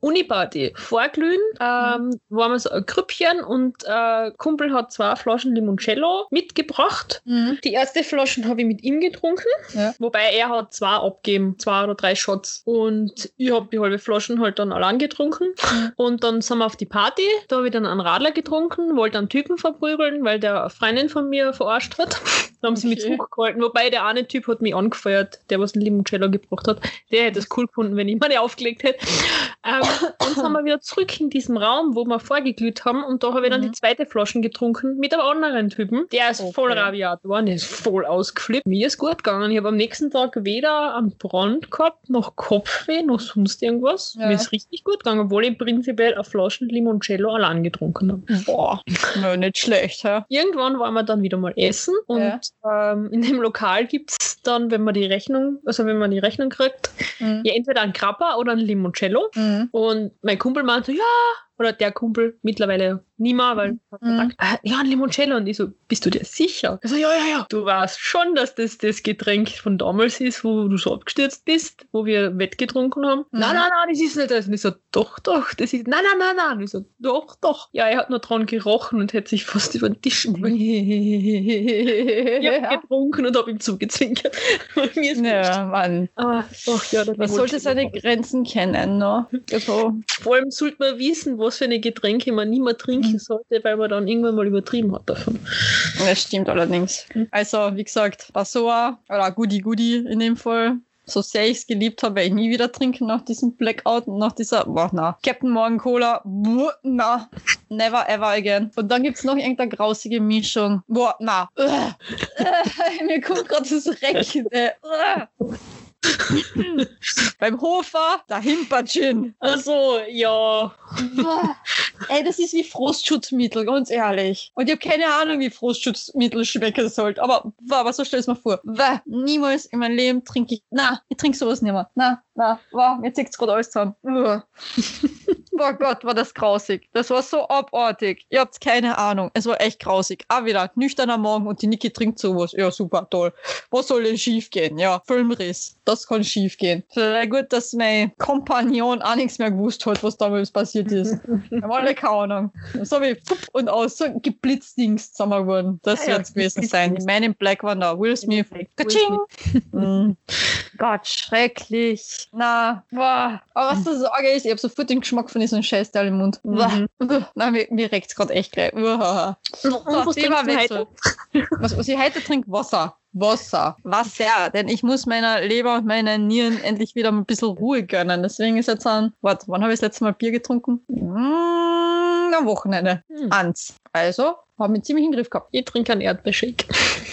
Uniparty. Vorglühen ähm, waren wir so ein Grüppchen und äh, Kumpel hat zwei Flaschen Limoncello mitgebracht. Die erste Flasche habe ich mit ihm getrunken, Ja. wobei er hat zwei abgegeben, zwei oder drei Shots. Und ich habe die halbe Flaschen halt dann allein getrunken. Und dann sind wir auf die Party, da habe ich dann einen Radler getrunken, wollte einen Typen verprügeln, weil der Freundin von mir verarscht hat. Da haben sie mich Okay. zurückgehalten, wobei der eine Typ hat mich angefeuert, der was ein Limoncello gebracht hat. Der hätte es cool gefunden, wenn ich meine aufgelegt hätte. Ähm, dann sind wir wieder zurück in diesem Raum, wo wir vorgeglüht haben und da habe ich dann Mhm. die zweite Flasche getrunken mit einem anderen Typen. Der ist Okay. voll rabiat geworden, der ist voll ausgeflippt. Mir ist gut gegangen. Ich habe am nächsten Tag weder einen Brand gehabt, noch Kopfweh, noch sonst irgendwas. Ja. Mir ist richtig gut gegangen, obwohl ich prinzipiell eine Flasche Limoncello allein getrunken habe. Boah, no, nicht schlecht, hä? Irgendwann waren wir dann wieder mal essen und Ja. Ähm, in dem Lokal gibt es dann, wenn man die Rechnung, also wenn man die Rechnung kriegt, Mhm. ja entweder ein Grappa oder ein Limoncello. Mhm. Und mein Kumpel meinte ja, oder der Kumpel, mittlerweile nie mehr, weil Mhm. gesagt, "Ah, ja, ein Limoncello. Und ich so, bist du dir sicher? Er so, ja, ja, ja. Du weißt schon, dass das das Getränk von damals ist, wo du so abgestürzt bist, wo wir Wett getrunken haben. Mhm. Nein, nein, nein, das ist nicht das. Und ich so, doch, doch, das ist, nein, nein, nein, nein. Und ich so, doch, doch. Ja, er hat nur dran gerochen und hätte sich fast über den Tisch ich ja. getrunken und habe ihm zugezwinkert. Mir ist ja, Mann. Aber, ach ja, das Man sollte seine Grenzen kennen, ne? Also, Vor allem sollte man wissen, was für eine Getränke man nie mehr trinken Mhm. sollte, weil man dann irgendwann mal übertrieben hat davon. das stimmt allerdings. Mhm. Also, wie gesagt, Passoa oder Goody Goody in dem Fall. So sehr ich es geliebt habe, werde ich nie wieder trinken nach diesem Blackout und nach dieser, boah, na, Captain Morgan Cola, boah, na, never ever again. Und dann gibt's noch irgendeine grausige Mischung. Boah, na, Ugh. Äh, mir kommt gerade das Recken. Äh, Ugh. Beim Hofer, der Himpergin. Also, ja. Boah. Ey, das ist wie Frostschutzmittel, ganz ehrlich. Und ich habe keine Ahnung, wie Frostschutzmittel schmecken soll. Aber, boah, was so stell es mir vor. Boah, niemals in meinem Leben trinke ich. Na, ich trinke sowas nicht mehr. Na, na, wow, mir zieht's gerade alles zusammen. Oh Gott, war das grausig. Das war so abartig. Ihr habt keine Ahnung. Es war echt grausig. Ah, wieder nüchterner Morgen und die Niki trinkt sowas. Ja, super, toll. Was soll denn schief gehen? Ja, Filmriss. Das kann schief gehen. Sehr gut, dass mein Kompagnon auch nichts mehr gewusst hat, was damals passiert ist. Wir haben alle keine Ahnung. So ich fupp und aus, so geblitzdings zusammen geworden. Das ja, wird es gewesen sein. Die Man in Black waren da. Will Smith. Kaching. Mm. Gott, schrecklich. Na, boah. Aber was das Sorge ist, ich habe sofort den Geschmack von diesem Scheißteil im Mund. Mhm. Na, mir, mir regt es gerade echt gleich. Uah. Und was du Themawechsel. Was, was ich heute trinke, Wasser. Wasser. Wasser. Denn ich muss meiner Leber und meinen Nieren endlich wieder ein bisschen Ruhe gönnen. Deswegen ist jetzt ein, warte, wann habe ich das letzte Mal Bier getrunken? Mm, am Wochenende. Hm. Eins. Also, habe mich ziemlich im Griff gehabt. Ich trinke einen Erdbeershake.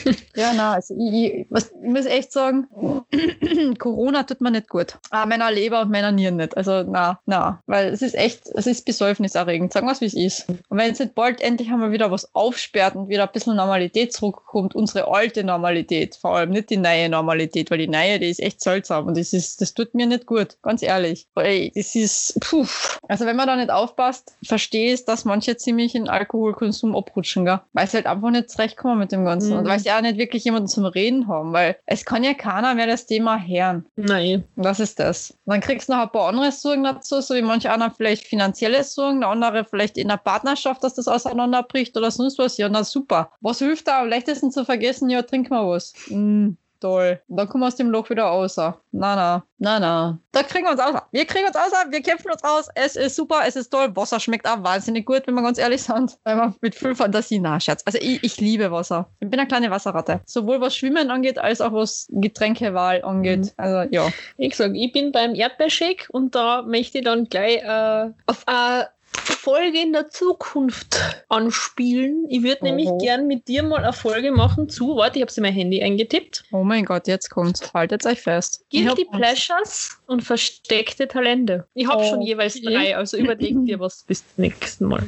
Ja, na, also ich, ich, was, ich muss echt sagen, Corona tut mir nicht gut. Ah, meiner Leber und meiner Nieren nicht. Also na, na, weil es ist echt, es ist besäufniserregend. Sagen wir es, wie es ist. Und wenn jetzt nicht bald endlich einmal wieder was aufsperrt und wieder ein bisschen Normalität zurückkommt, unsere alte Normalität, vor allem nicht die neue Normalität, weil die neue, die ist echt seltsam und das ist, das tut mir nicht gut, ganz ehrlich. Weil das ist, puh. Also wenn man da nicht aufpasst, verstehe ich, dass manche ziemlich in Alkoholkonsum abrutschen, gell? weil sie halt einfach nicht zurechtkommen mit dem Ganzen Mhm. und weil sie auch nicht wirklich jemanden zum Reden haben, weil es kann ja keiner mehr das Thema hören. Nein. Das ist das. Und dann kriegst du noch ein paar andere Sorgen dazu, so wie manche anderen vielleicht finanzielle Sorgen, der andere vielleicht in der Partnerschaft, dass das auseinanderbricht oder sonst was. Ja, na super. Was hilft da am leichtesten zu vergessen? Ja, trink mal was. Mm, toll. Und dann kommen wir aus dem Loch wieder raus. Na, na, na, na. Da kriegen wir uns aus. Wir kriegen uns aus, wir kämpfen uns aus. Es ist super, es ist toll. Wasser schmeckt auch wahnsinnig gut, wenn wir ganz ehrlich sind. Weil man mit viel Fantasie, na, Scherz. Also ich, ich liebe Wasser. Ich bin eine kleine Wasserratte. Sowohl was Schwimmen angeht, als auch was Getränkewahl angeht. Also ja. Ich sag, ich bin beim Erdbeershake und da möchte ich dann gleich äh, auf eine Folge in der Zukunft anspielen. Ich würde nämlich gern mit dir mal eine Folge machen zu, warte, ich habe sie in mein Handy eingetippt. Oh mein Gott, jetzt kommt's. Haltet euch fest. Guilty. Pleasures und versteckte Talente. Ich habe schon Okay. jeweils drei, also überleg dir was bis zum nächsten Mal.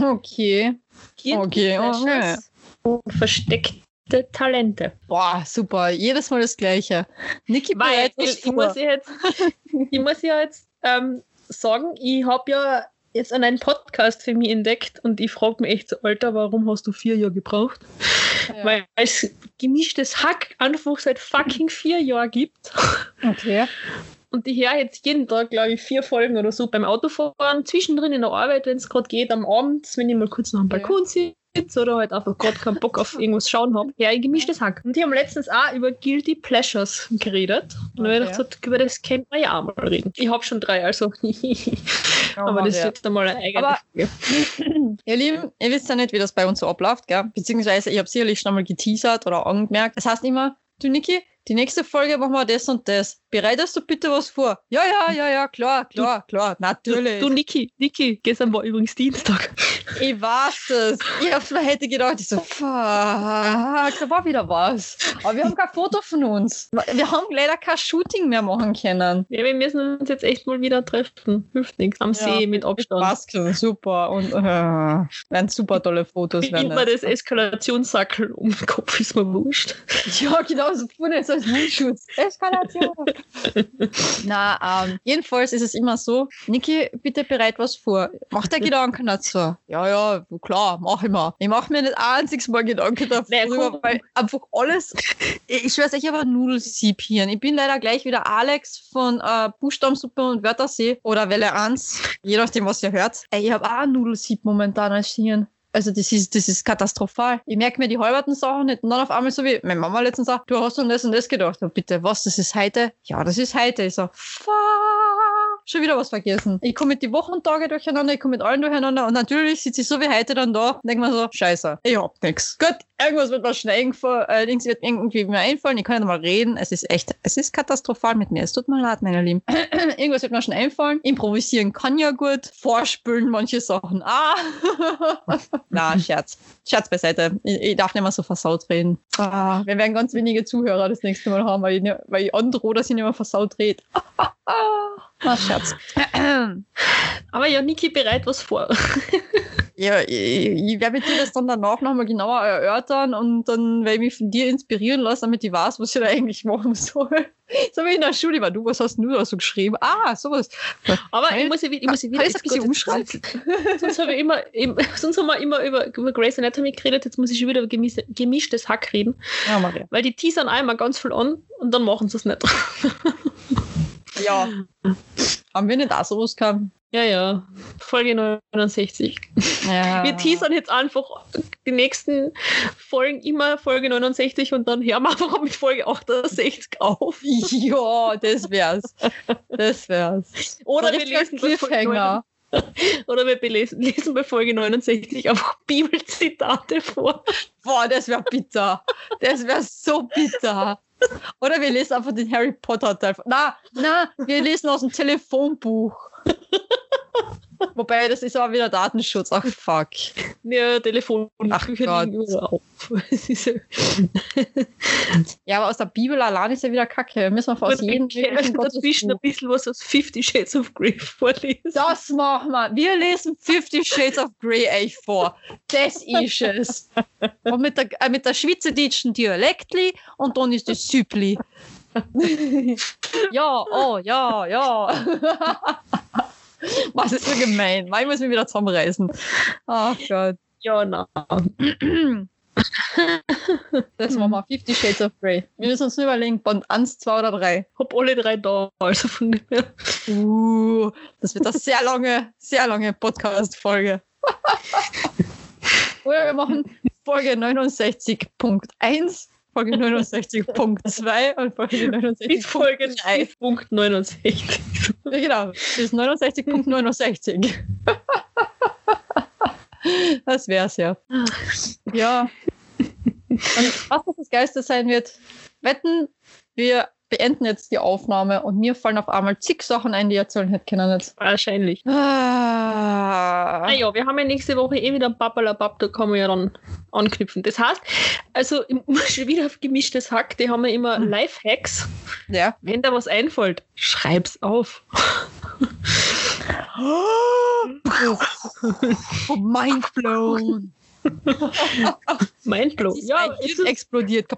Okay. Guilty Okay, Pleasures und versteckte Talente. Boah, super. Jedes Mal das Gleiche. Niki Weil ich muss vor. ja jetzt, ich muss ja jetzt ähm, sagen, ich habe ja jetzt einen Podcast für mich entdeckt und ich frage mich echt so, Alter, warum hast du vier Jahre gebraucht? Ja. Weil es gemischtes Hack einfach seit fucking vier Jahren gibt. Okay. Und ich höre jetzt jeden Tag, glaube ich, vier Folgen oder so beim Autofahren, zwischendrin in der Arbeit, wenn es gerade geht, am Abend, wenn ich mal kurz noch am Balkon sitze oder halt einfach gerade keinen Bock auf irgendwas schauen habe. Ja, ich gemischtes Hack. Und die haben letztens auch über Guilty Pleasures geredet. Und okay. ich gedacht, über das könnte man ja auch mal reden. Ich habe schon drei, also. Aber das ist jetzt einmal eine eigene Aber- Folge. Ihr Lieben, ihr wisst ja nicht, wie das bei uns so abläuft, gell? Beziehungsweise ich habe sicherlich schon mal geteasert oder angemerkt. Das heißt immer, du Niki, die nächste Folge machen wir das und das. Bereitest du bitte was vor? Ja, ja, ja, ja, klar, klar, klar, natürlich. Du, Niki, Niki, gestern war übrigens Dienstag. Ich weiß es. Ich hab's mir hätte gedacht, ich so, fuck, da war wieder was. Aber wir haben kein Foto von uns. Wir haben leider kein Shooting mehr machen können. Ja, wir müssen uns jetzt echt mal wieder treffen. Hilft nichts. Am See mit Abstand. Masken, super. Und äh, werden super tolle Fotos. Ich Werden immer das. das Eskalationssackel um den Kopf, ist mir wurscht. Ja, genau, so vorne ist als Mundschutz. Eskalation. Na, ähm, jedenfalls ist es immer so, Niki, bitte bereit was vor. Mach dir Gedanken dazu. Ja, ja, klar, mach ich mal. Ich mache mir nicht ein einziges Mal Gedanken darüber, weil einfach alles, ich schwör's, ich habe ein Nudelsiebhirn. Ich bin leider gleich wieder Alex von äh, Buchstabensuppe und Wörtersee oder Welle 1, je nachdem, was ihr hört. Ey, ich habe auch ein Nudelsieb momentan als Hirn. Also das ist, das ist katastrophal. Ich merke mir die halberten Sachen nicht. Und dann auf einmal so wie, meine Mama letztens sagt, du hast an das und das gedacht. Und bitte, was, das ist heute? Ja, das ist heute. Ich so, fuck. Schon wieder was vergessen. Ich komme mit die Wochentage durcheinander, ich komme mit allen durcheinander und natürlich sitze ich so wie heute dann da und denke mir so, scheiße, ich hab nix. Gut, irgendwas wird mir schnell eingefallen, äh, links wird irgendwie mir einfallen, ich kann nicht mal reden. Es ist echt, es ist katastrophal mit mir. Es tut mir leid, meine Lieben. irgendwas wird mir schon einfallen. Improvisieren kann ja gut. Vorspülen manche Sachen. Ah. Na, Scherz. Scherz beiseite. Ich, ich darf nicht mehr so versaut reden. Ah, wir werden ganz wenige Zuhörer das nächste Mal haben, weil ich, weil ich androhe, dass ich nicht mehr versaut rede. Ah, Scherz. Aber ja, Niki bereit was vor. Ja, ich, ich werde mit dir das dann danach nochmal genauer erörtern und dann werde ich mich von dir inspirieren lassen, damit ich weiß, was ich da eigentlich machen soll. So wie in der Schule war. Du, was hast du da so geschrieben? Ah, sowas. Aber ich muss, ja wi- ich muss ja wieder ein bisschen umschreiben? sonst, habe ich immer, sonst haben wir immer über, über Grey's Anatomy geredet, jetzt muss ich schon wieder über gemis- gemischtes Hack reden, Ja, Maria. weil die teasern einmal ganz viel an und dann machen sie es nicht. Ja. Haben wir nicht auch sowas gehabt? Ja, ja. Folge 69. Ja. Wir teasern jetzt einfach die nächsten Folgen immer Folge 69 und dann hören wir einfach mit Folge 68 auf. Ja, das wär's. Das wär's. Oder wir lesen Cliffhanger. Oder wir belesen, lesen bei Folge 69 einfach Bibelzitate vor. Boah, das wäre bitter. Das wäre so bitter. Oder wir lesen einfach den Harry Potter Teil. Na, na, wir lesen aus dem Telefonbuch. Wobei, das ist aber wieder Datenschutz. Ach, fuck. Ja, Telefonbücher Ach liegen überall auf. Ja- aber aus der Bibel allein ist ja wieder Kacke. Wir müssen wir aus jedem dazwischen ein bisschen was aus Fifty Shades of Grey vorlesen. Das machen wir. Wir lesen Fifty Shades of Grey euch vor. Das ist es. Und mit der, äh, mit der schweizerdeutschen Dialektli und dann ist das Süppli. ja, oh, ja, ja. Was ist so gemein? Mal muss mich wieder zusammenreißen. Ach Gott. Ja, na. Das machen wir. Fifty Shades of Grey. Wir müssen uns überlegen, Band 1, 2 oder 3. Hab alle drei da, also von dem her. Uh, das wird eine sehr lange, sehr lange Podcast-Folge. Oder wir machen Folge 69.1, Folge 69.2 und Folge Bis Folge 69.3. 3.69. Ja, genau, bis 69.69. Das wär's ja. Ja. Und was das Geiste sein wird, wetten, wir beenden jetzt die Aufnahme und mir fallen auf einmal zig Sachen ein, die ich erzählen hätte können. Jetzt. Wahrscheinlich. Ah. Ah ja, wir haben ja nächste Woche eh wieder Babalabab, da kann man ja dann anknüpfen. Das heißt, also schon wieder auf gemischtes Hack, die haben ja immer Hm. Lifehacks. Ja. Wenn da was einfällt, schreib's auf. Oh, mind blown. Mindblow. Ja, Ja, es ist explodiert.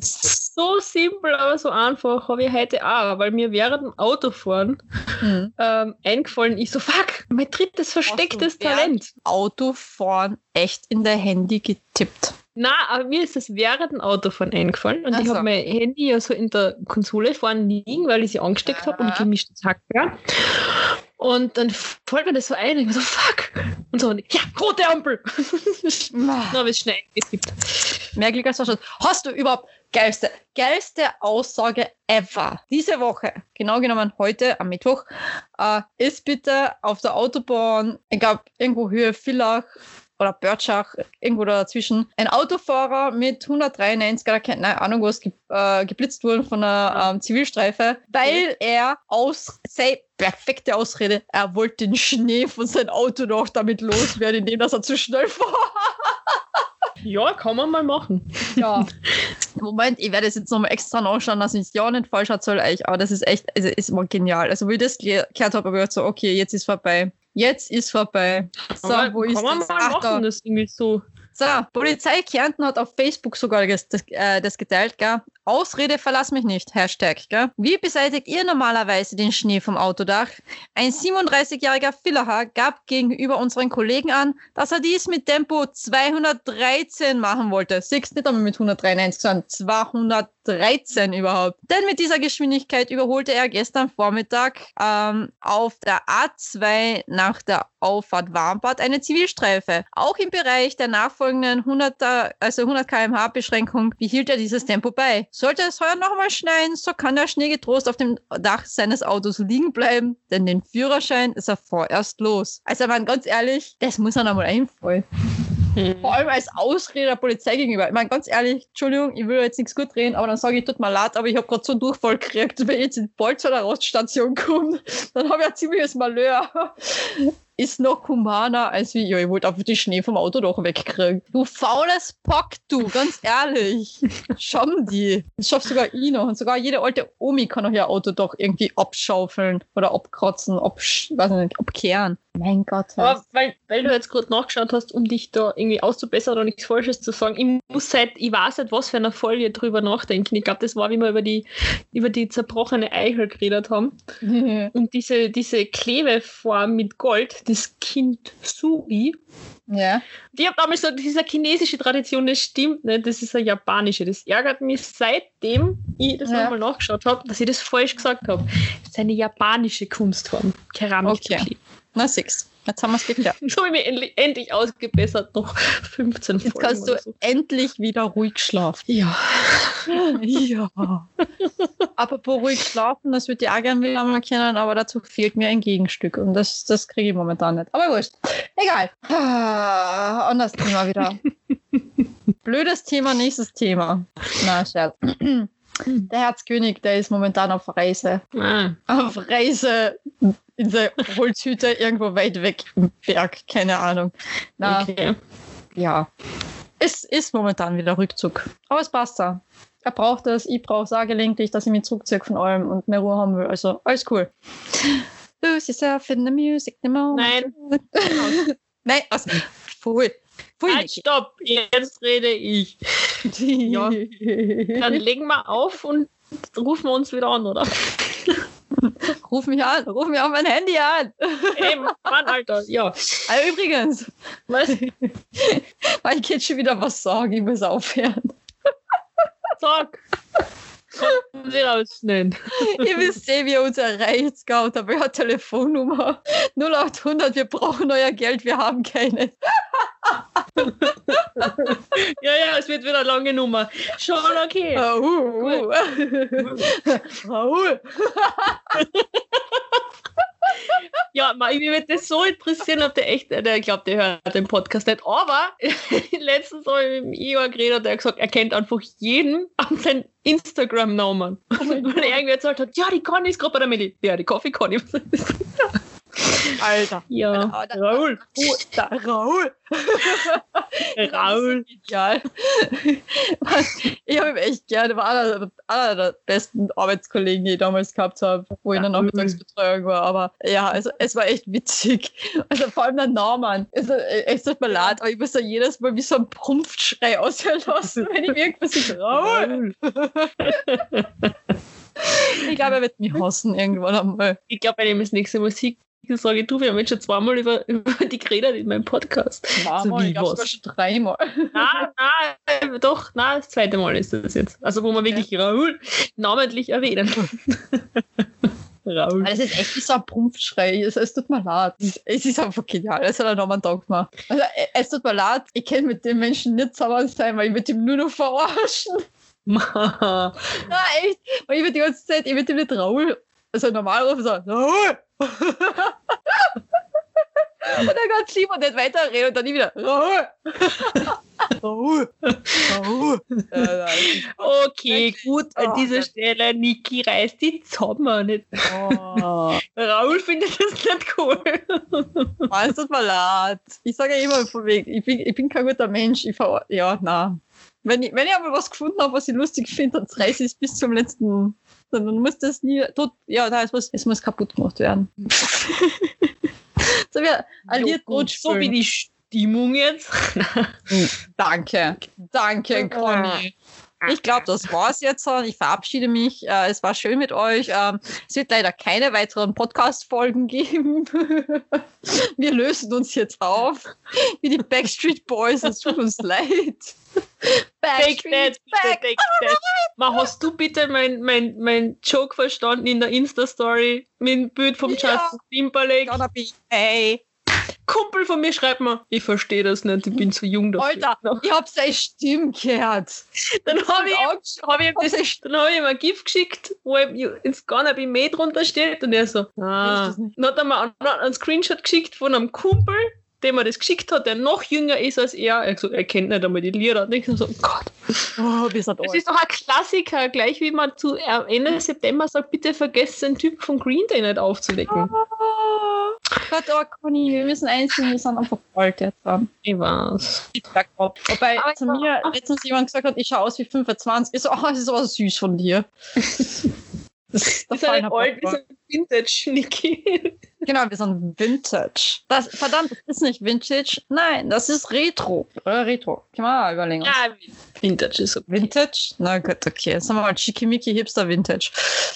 so simpel, aber so einfach. Habe ich heute auch, weil mir während dem Autofahren Hm. ähm, eingefallen ist, so fuck, mein drittes verstecktes Talent. Autofahren echt in der Handy getippt. Na, aber mir ist das während dem Autofahren eingefallen und Ach ich habe mein Handy ja so in der Konsole vorne liegen, weil ich sie angesteckt habe und Aha. gemischtes Hack, ja. Und dann fällt mir das so ein und ich so, fuck. Und so, ja, rote Ampel. Habe ich schnell getippt. Mehr Glück als Verstand. Hast du überhaupt geilste, geilste Aussage ever? Diese Woche, genau genommen heute am Mittwoch, äh, ist bitte auf der Autobahn, ich glaube irgendwo Höhe Villach oder Börtschach, irgendwo dazwischen, ein Autofahrer mit 193 oder keine Ahnung was ge äh, geblitzt worden von einer ähm, Zivilstreife, weil er aus, sei perfekte Ausrede, er wollte den Schnee von seinem Auto noch damit loswerden, indem dass er zu schnell war. Ja, kann man mal machen. Ja. Moment, ich werde es jetzt nochmal extra nachschauen, dass ich es ja nicht falsch erzähle, euch, aber das ist echt, also ist mal genial. Also, wie ich das ge- gehört habe, habe ich gedacht so, okay, jetzt ist vorbei. Jetzt ist vorbei. So, Aber wo ist das? mal Ach, machen, da. das irgendwie so. So, Polizei Kärnten hat auf Facebook sogar das, das, äh, das geteilt, gell? Ausrede verlass mich nicht, Hashtag, gell? Wie beseitigt ihr normalerweise den Schnee vom Autodach? Ein 37-jähriger Villacher gab gegenüber unseren Kollegen an, dass er dies mit Tempo 213 machen wollte. Siehst nicht einmal mit 193, sondern 213 überhaupt. Denn mit dieser Geschwindigkeit überholte er gestern Vormittag ähm, auf der A2 nach der Auffahrt Warmbad eine Zivilstreife. Auch im Bereich der nachfolgenden 100, also 100 km/h Beschränkung behielt er dieses Tempo bei. Sollte es heuer nochmal schneien, so kann der Schnee getrost auf dem Dach seines Autos liegen bleiben, denn den Führerschein ist er vorerst los. Also man, ganz ehrlich, das muss er nochmal einfallen. Vor allem als Ausrede der Polizei gegenüber. Ich meine, ganz ehrlich, Entschuldigung, ich will jetzt nichts gut drehen, aber dann sage ich, tut mir leid, aber ich habe gerade so einen Durchfall gekriegt, wenn ich jetzt in Bolz oder Raststation komme, dann habe ich ein ziemliches Malheur. Ist noch humaner als wie, ja, ich wollte einfach die Schnee vom Auto doch wegkriegen. Du faules Pack, du, ganz ehrlich. Schauen die. Das schafft sogar ich noch. Und sogar jede alte Omi kann noch ihr Auto doch irgendwie abschaufeln oder abkratzen, absch weiß ich nicht, abkehren. Mein Gott. Aber weil, weil du jetzt gerade nachgeschaut hast, um dich da irgendwie auszubessern oder nichts Falsches zu sagen, ich muss seit, ich weiß nicht, was für eine Folge drüber nachdenken. Ich glaube, das war, wie wir über die, über die zerbrochene Eichel geredet haben. Und diese, diese Klebeform mit Gold, das Kind Suri. ja. Ich habe damals gesagt, das ist eine chinesische Tradition, das stimmt nicht, das ist eine japanische. Das ärgert mich seitdem ich das Ja. nochmal nachgeschaut habe, dass ich das falsch gesagt habe. Das ist eine japanische Kunstform, Keramik. Okay. Na, six. Jetzt haben wir es geklärt. So habe ich mich endlich, endlich ausgebessert, noch 15 Jetzt Folgen kannst du so. endlich wieder ruhig schlafen. Ja. Ja. Apropos ruhig schlafen, das würde ich auch gerne wieder mal kennen, aber dazu fehlt mir ein Gegenstück und das, das kriege ich momentan nicht. Aber wurscht. Egal. Ah, Anderes Thema wieder. Blödes Thema, nächstes Thema. Na, Scherz. Der Herzkönig, der ist momentan auf Reise. Ah, Auf Reise in der Holzhütte irgendwo weit weg im Berg. Keine Ahnung. Na, okay. ja. Es ist momentan wieder Rückzug. Aber es passt da. Er braucht das, ich brauche es auch gelegentlich, dass ich mich zurückziehe von allem und mehr Ruhe haben will. Also alles cool. Lose yourself in the music, the moment. Nein. Nein, also, voll. Voll Halt, stopp, jetzt rede ich. Ja. Dann legen wir auf und rufen wir uns wieder an, oder? Ruf mich an, ruf mich auf mein Handy an. Ey, Mann, Alter, ja. Ah, übrigens, Was? ich jetzt schon wieder was sagen, ich muss aufhören. Sag. Sie rausnehmen. Ihr wisst eh, wie ihr uns erreicht, Scout, aber ja Telefonnummer 0800, wir brauchen euer Geld, wir haben keine. Ja, ja, es wird wieder eine lange Nummer. Schon okay. Uh. Raoul. Ja, mich würde das so interessieren, ob der echt, der, ich glaube, der hört den Podcast nicht. Aber letztens habe ich mit dem Igor geredet, der hat gesagt, er kennt einfach jeden an seinen Instagram-Namen. Weil er irgendwie erzählt hat, ja, die Conny ist gerade bei der Milli. Ja, die Coffee Conny. Alter. ja, da- Raul. Oh, da, Raoul. Raul. Ideal. Ich habe ihn echt gerne, war einer, der- einer der besten Arbeitskollegen, die ich damals gehabt habe, wo ich in der. Nachmittagsbetreuung war. Aber ja, also es war echt witzig. Also vor allem der Name. Also, äh, es tut mir leid, aber ich muss da jedes Mal wie so ein Prumpfschrei aushören lassen, wenn ich irgendwas sage. Raoul. Ich glaube, er wird mich hassen irgendwann einmal. Ich glaube, wenn ich mir das nächste Musik sage, du, wir haben jetzt schon zweimal über, über die geredet in meinem Podcast. So Mal, wie ich glaube schon dreimal. Nein, nein, doch, nein, das zweite Mal ist das jetzt. Also, wo wir wirklich Raul namentlich erwähnen. Raul. Aber das ist echt so ein Prumpfschrei. Es, es tut mir leid. Es, ist einfach genial. Es hat er nochmal einen Tag gemacht. Also, äh, es tut mir leid. Ich kann mit dem Menschen nicht zusammen sein, weil ich würde ihm nur noch verarschen. Nein, echt. Weil ich würde die ganze Zeit, ich würde ihm nicht Raul, also normal rufen, so, Raul. und dann ganz lieb und nicht weiterreden und dann nie wieder, nein, Okay, gut, an Oh, dieser. Stelle, Niki reißt die zusammen. Nicht. oh. Raul findet das nicht cool. Ah, es tut mir leid. Ich sage ja immer von wegen, ich bin, ich bin kein guter Mensch. Ich ver ja, na. Wenn ich, wenn ich aber was gefunden habe, was ich lustig finde, dann reiße ich es bis zum letzten. Dann muss das nie. Tot, ja, da ist was, es muss kaputt gemacht werden. so Lied Jo, gut, so wie die Stimmung jetzt. Danke. Danke, Conny. Ich glaube, das war's jetzt. Ich verabschiede mich. Äh, Es war schön mit euch. Ähm, Es wird leider keine weiteren Podcast-Folgen geben. Wir lösen uns jetzt auf. Wie die Backstreet Boys. Es tut uns leid. Take that, bitte, take that. Ma, hast du bitte mein, mein, mein Joke verstanden in der Insta-Story mit dem Bild vom Ja. Justin Timberlake? Gonna be hey. Kumpel von mir schreibt mir, ich verstehe das nicht, ich bin zu jung dafür. Alter, ich hab seine Stimme gehört. Dann habe ich, hab ich, ihm das, dann hab ich ihm ein GIF geschickt, wo ihm It's gonna be me drunter steht und er so, ah. Dann hat er mir einen, einen Screenshot geschickt von einem Kumpel, dem er das geschickt hat, der noch jünger ist als er. Er gesagt, er kennt nicht einmal die Lieder. Und ich so, oh Gott. Oh, wir sind Das alt. ist doch ein Klassiker, gleich wie man zu Ende September sagt, bitte vergesst den Typ von Green Day nicht aufzuwecken. Ah. Gott, oh Conny, wir müssen einsehen, wir sind einfach alt jetzt. Ich weiß. Wobei Aber zu mir letztens jemand gesagt hat, ich schaue aus wie 25. Ich so, oh, das ist aber süß von dir. Das ist Fall nicht nach alt, wir Papa. sind Vintage, Niki. Genau, wir sind Vintage. Das, verdammt, das ist nicht Vintage. Nein, das ist Retro. Oder Retro. Kann man auch überlegen. Ja, Vintage ist okay. Vintage? Na gut, okay. Jetzt haben wir mal Schickimicki Hipster Vintage.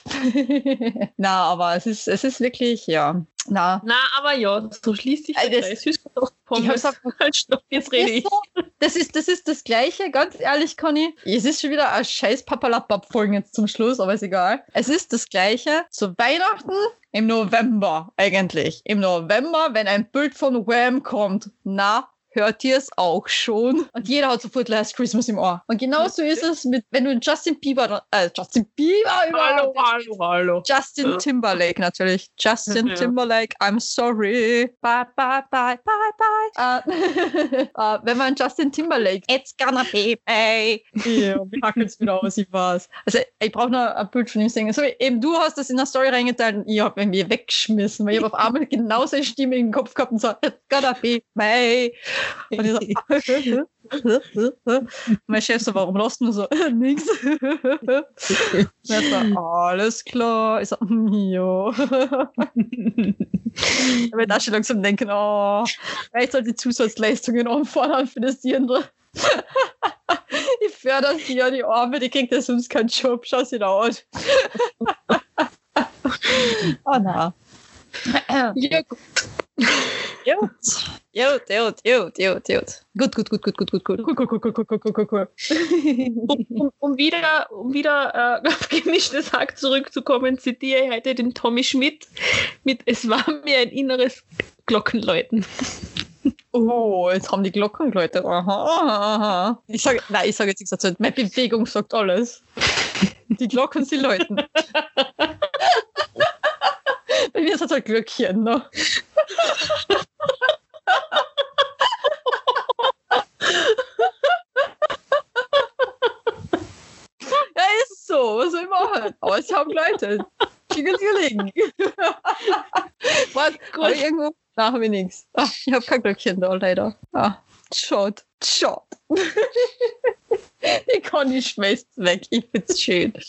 Na, aber es ist, es ist wirklich, ja. Na. Na, aber ja, so schließt sich der das- Kreis. Ich hab's Pommes. stopp, jetzt rede ich. Das ist, das ist das Gleiche, ganz ehrlich, Conny. Es ist schon wieder ein scheiß Papalapap-Folgen jetzt zum Schluss, aber ist egal. Es ist das Gleiche zu Weihnachten im November eigentlich. Im November, wenn ein Bild von Wham kommt. Na, hört ihr es auch schon? Und jeder hat sofort Last Christmas im Ohr. Und genauso ist es mit, wenn du Justin Bieber, äh, Justin Bieber Hallo, hallo, hallo. Justin Timberlake natürlich. Justin Ja. Timberlake, I'm sorry. Bye, bye, bye, bye, bye. Äh, äh, wenn man Justin Timberlake, it's gonna be ey. Ja, wir hacken es wieder aus, ich weiß. Also ich brauche noch ein Bild von ihm singen. So, eben du hast das in der Story reingeteilt und ich habe irgendwie weggeschmissen, weil ich hab auf einmal genau seine Stimme im Kopf gehabt und so, it's gonna be May. Und ich so, mein Chef so, warum lasst du so, nix. Und er so, alles klar. Ich so, ja. Ich werde auch schon langsam denken, oh, vielleicht soll die Zusatzleistungen anfordern für das Dirndl. Ich fördere sie ja, die Arme, die kriegt ja sonst keinen Job. Schau sie da aus. Oh na. Ja, gut. Gut. Gut, gut, gut, gut, gut. Gut, gut, gut, gut, gut, gut, gut. Gut, gut, gut, gut, gut, gut, gut, gut, gut. um, wieder, um wieder äh, auf gemischtes Hack zurückzukommen, zitiere ich heute den Tommy Schmidt mit Es war mir ein inneres Glockenläuten. Oh, jetzt haben die Glocken geläutet. Aha, aha, aha. Ich sage, nein, ich sage jetzt nichts dazu. Meine Bewegung sagt alles. Die Glocken, sie läuten. Bei mir ist das halt Glöckchen, ne? Ja, ist so. Was soll ich machen? Aber sie haben geläutet. Klingelingeling. Was? Gut. Ich irgendwo? Habe ich nichts. Ah, ich habe kein Glöckchen da, leider. Ah, schade. Schade. Die Conny schmeißt weg. Ich find's schön.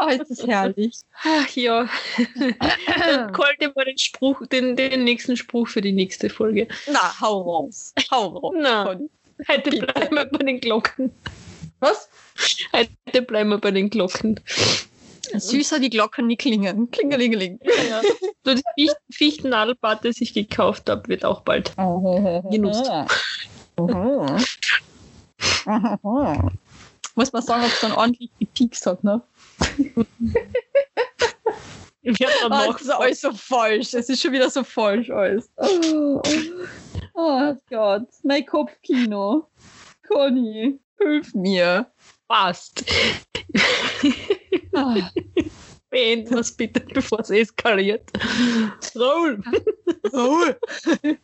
Ah, es ist herrlich. Ach ja. Dann kolte mal den Spruch, den, den nächsten Spruch für die nächste Folge. Na, hau raus. Hau raus. Na. Conny. Heute Bitte. bleiben wir bei den Glocken. Was? Heute bleiben wir bei den Glocken. Süßer die Glocken, die klingen. Klingelingeling. Ja. So die Ficht Fichtennadelbad, das ich gekauft habe, wird auch bald. Genutzt. Muss man sagen, ob es dann ordentlich gepiekst hat, ne? Wir haben Ah, noch es ist alles so falsch. Es ist schon wieder so falsch alles. Oh, oh Gott, mein Kopfkino. Conny, hilf mir. fast. Ah, Beenden wir es bitte, bevor es eskaliert. Raul! Raoul.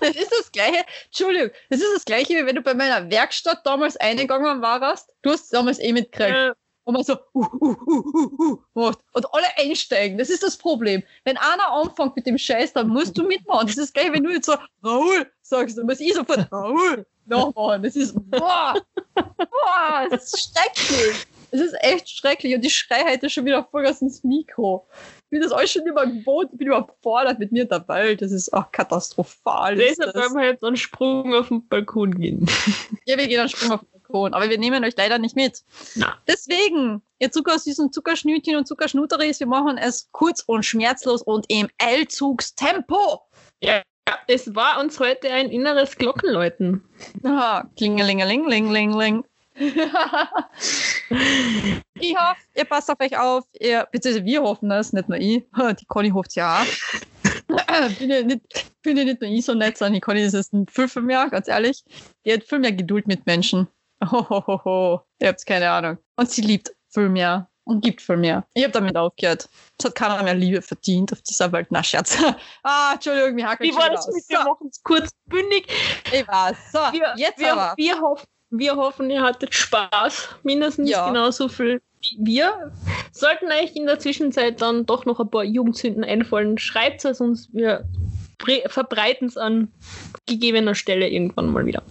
Das ist das gleiche, Entschuldigung, das ist das gleiche, wie wenn du bei meiner Werkstatt damals eingegangen warst. Du hast es damals eh mitgekriegt. Äh, Und man so, uh, uh, uh, uh, uh, macht. Und alle einsteigen. Das ist das Problem. Wenn einer anfängt mit dem Scheiß, dann musst du mitmachen. Das ist geil, wenn du jetzt so, Raoul, sagst, dann muss ich sofort, Raoul, nachmachen. Das ist, boah, boah, das ist schrecklich. Es ist echt schrecklich. Und ich schreie heute schon wieder Vollgas ins Mikro. Ich bin das alles schon immer gewohnt. Ich bin überfordert mit mir in der Welt. Das ist auch katastrophal. ist Deshalb werden wir jetzt einen Sprung auf den Balkon gehen. Ja, wir gehen einen Sprung auf den Balkon, aber wir nehmen euch leider nicht mit. Na. Deswegen, ihr zuckersüßen Zuckerschnütchen und Zuckerschnutteris, wir machen es kurz und schmerzlos und im Eilzugstempo. Ja, es war uns heute ein inneres Glockenläuten. Aha, klingelingeling, ling, ling, ling. ich hoffe, ihr passt auf euch auf. Ihr, beziehungsweise wir hoffen es, nicht nur ich. Die Conny hofft ja auch. bin, ja nicht, bin ja nicht nur ich so nett, sondern die Conny ist es viel für mehr, ganz ehrlich. Die hat viel mehr Geduld mit Menschen. Hohoho, ihr habt keine Ahnung. Und sie liebt viel mehr und gibt viel mehr. Ich habe damit aufgehört. Es hat keiner mehr Liebe verdient auf dieser Welt. Na, Scherz. ah, Entschuldigung, wir hacken Wie war das mit Wir machen es kurz bündig. Ich weiß. So, Wir, jetzt wir, aber. Wir, hoffen, wir hoffen, ihr hattet Spaß. Mindestens Ja. genauso viel wie wir. Sollten euch in der Zwischenzeit dann doch noch ein paar Jugendsünden einfallen, schreibt es uns. Wir verbreiten es an gegebener Stelle irgendwann mal wieder.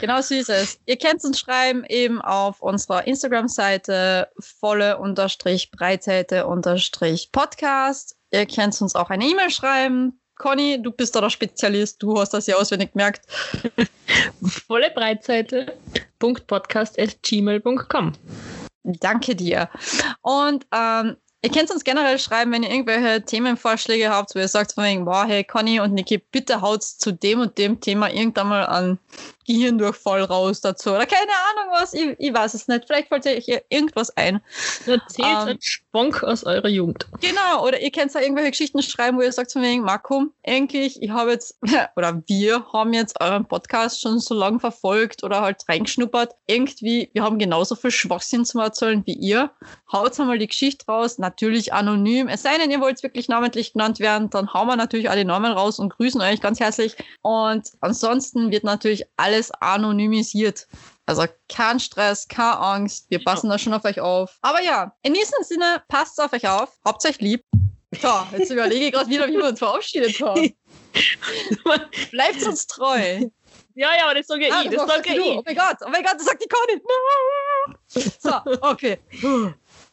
Genau so ist es. Ihr könnt uns schreiben eben auf unserer Instagram-Seite volle unterstrich Breitseite unterstrich Podcast. Ihr könnt uns auch eine E-Mail schreiben. Conny, du bist da der Spezialist, du hast das ja auswendig gemerkt. volle Breitseite podcast.gmail.com. Danke dir. Und ähm, Ihr könnt uns generell schreiben, wenn ihr irgendwelche Themenvorschläge habt, wo ihr sagt von wegen, boah, hey Conny und Niki, bitte haut zu dem und dem Thema irgendwann mal an Gehirndurchfall raus dazu. Oder keine Ahnung was, ich, ich weiß es nicht. Vielleicht fällt euch irgendwas ein. Erzählt ähm, einen Spunk aus eurer Jugend. Genau, oder ihr könnt da irgendwelche Geschichten schreiben, wo ihr sagt von wegen, Marco, eigentlich, ich habe jetzt, oder wir haben jetzt euren Podcast schon so lange verfolgt oder halt reingeschnuppert. Irgendwie, wir haben genauso viel Schwachsinn zu erzählen wie ihr. Haut einmal die Geschichte raus, natürlich anonym. Es sei denn, ihr wollt wirklich namentlich genannt werden, dann hauen wir natürlich alle Namen raus und grüßen euch ganz herzlich. Und ansonsten wird natürlich alles alles anonymisiert. Also kein Stress, keine Angst. Wir passen da schon auf euch auf. Aber ja, in diesem Sinne, passt auf euch auf. Euch lieb. So, jetzt überlege ich gerade wieder, wie wir uns verabschiedet haben. Bleibt uns treu. Ja, ja, das sage ah, ich. Das, das sage ich. Oh mein Gott, oh mein Gott, das sagt die Conny. So, okay.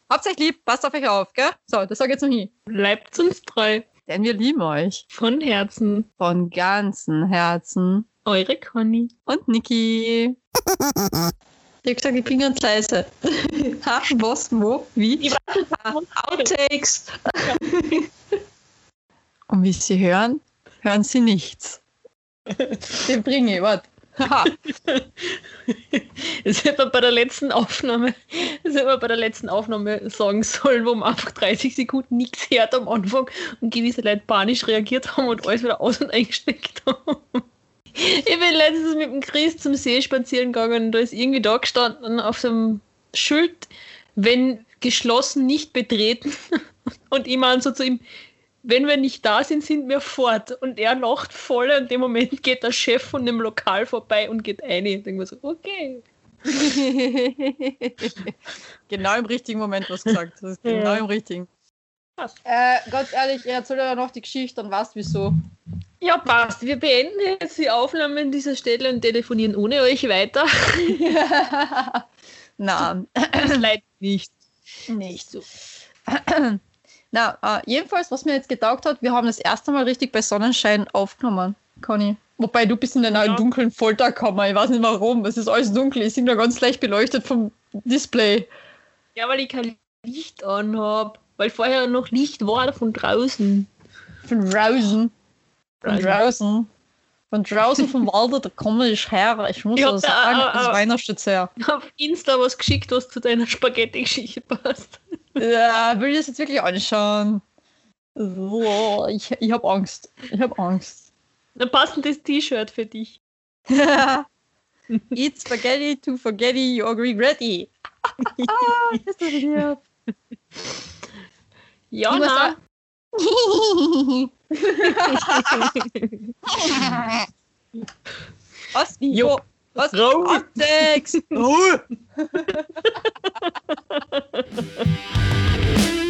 Euch lieb, passt auf euch auf, gell? So, das sage ich jetzt noch nie. Bleibt uns treu. Denn wir lieben euch. Von Herzen. Von ganzem Herzen. Eure Conny. Und Niki. Ich hab gesagt, ich bin ganz leise. ha, was, wo, wie? Outtakes. Und wie Sie hören, hören Sie nichts. Den bringe ich, warte. das hätte man bei der letzten Aufnahme, das hätte man bei der letzten Aufnahme sagen sollen, wo man einfach 30 Sekunden nichts hört am Anfang und gewisse Leute panisch reagiert haben und alles wieder aus- und eingesteckt haben. Ich bin letztens mit dem Chris zum See spazieren gegangen und da ist irgendwie da gestanden auf dem Schild, wenn geschlossen, nicht betreten. Und ich meine so zu ihm, wenn wir nicht da sind, sind wir fort. Und er lacht voll und in dem Moment geht der Chef von dem Lokal vorbei und geht ein. Und denke mir so, okay. genau im richtigen Moment was gesagt. Das ist genau ja. im richtigen. Äh, ganz ehrlich, er erzählt ja noch die Geschichte und weißt wieso. Ja, passt. Wir beenden jetzt die Aufnahme an dieser Stelle und telefonieren ohne euch weiter. Nein. Leider nicht. Nicht so. Na, uh, jedenfalls, was mir jetzt getaugt hat, wir haben das erste Mal richtig bei Sonnenschein aufgenommen, Conny. Wobei du bist in der ja. dunklen Folterkammer. Ich weiß nicht warum. Es ist alles dunkel. Ich bin da ganz leicht beleuchtet vom Display. Ja, weil ich kein Licht anhab. Weil vorher noch Licht war von draußen. Von draußen? Von draußen. Von draußen vom Walde, da komme ich her. Ich muss ich das sagen, da, das Weihnachtsstütz her. Ich habe Insta was geschickt, was zu deiner Spaghetti-Geschichte passt. Ja, will ich das jetzt wirklich anschauen? So, ich, ich habe Angst. Ich habe Angst. Ein passendes T-Shirt für dich. Eat spaghetti to forgetty you're regretty. ah, ist das weird. Was? Jo. Was? Optics!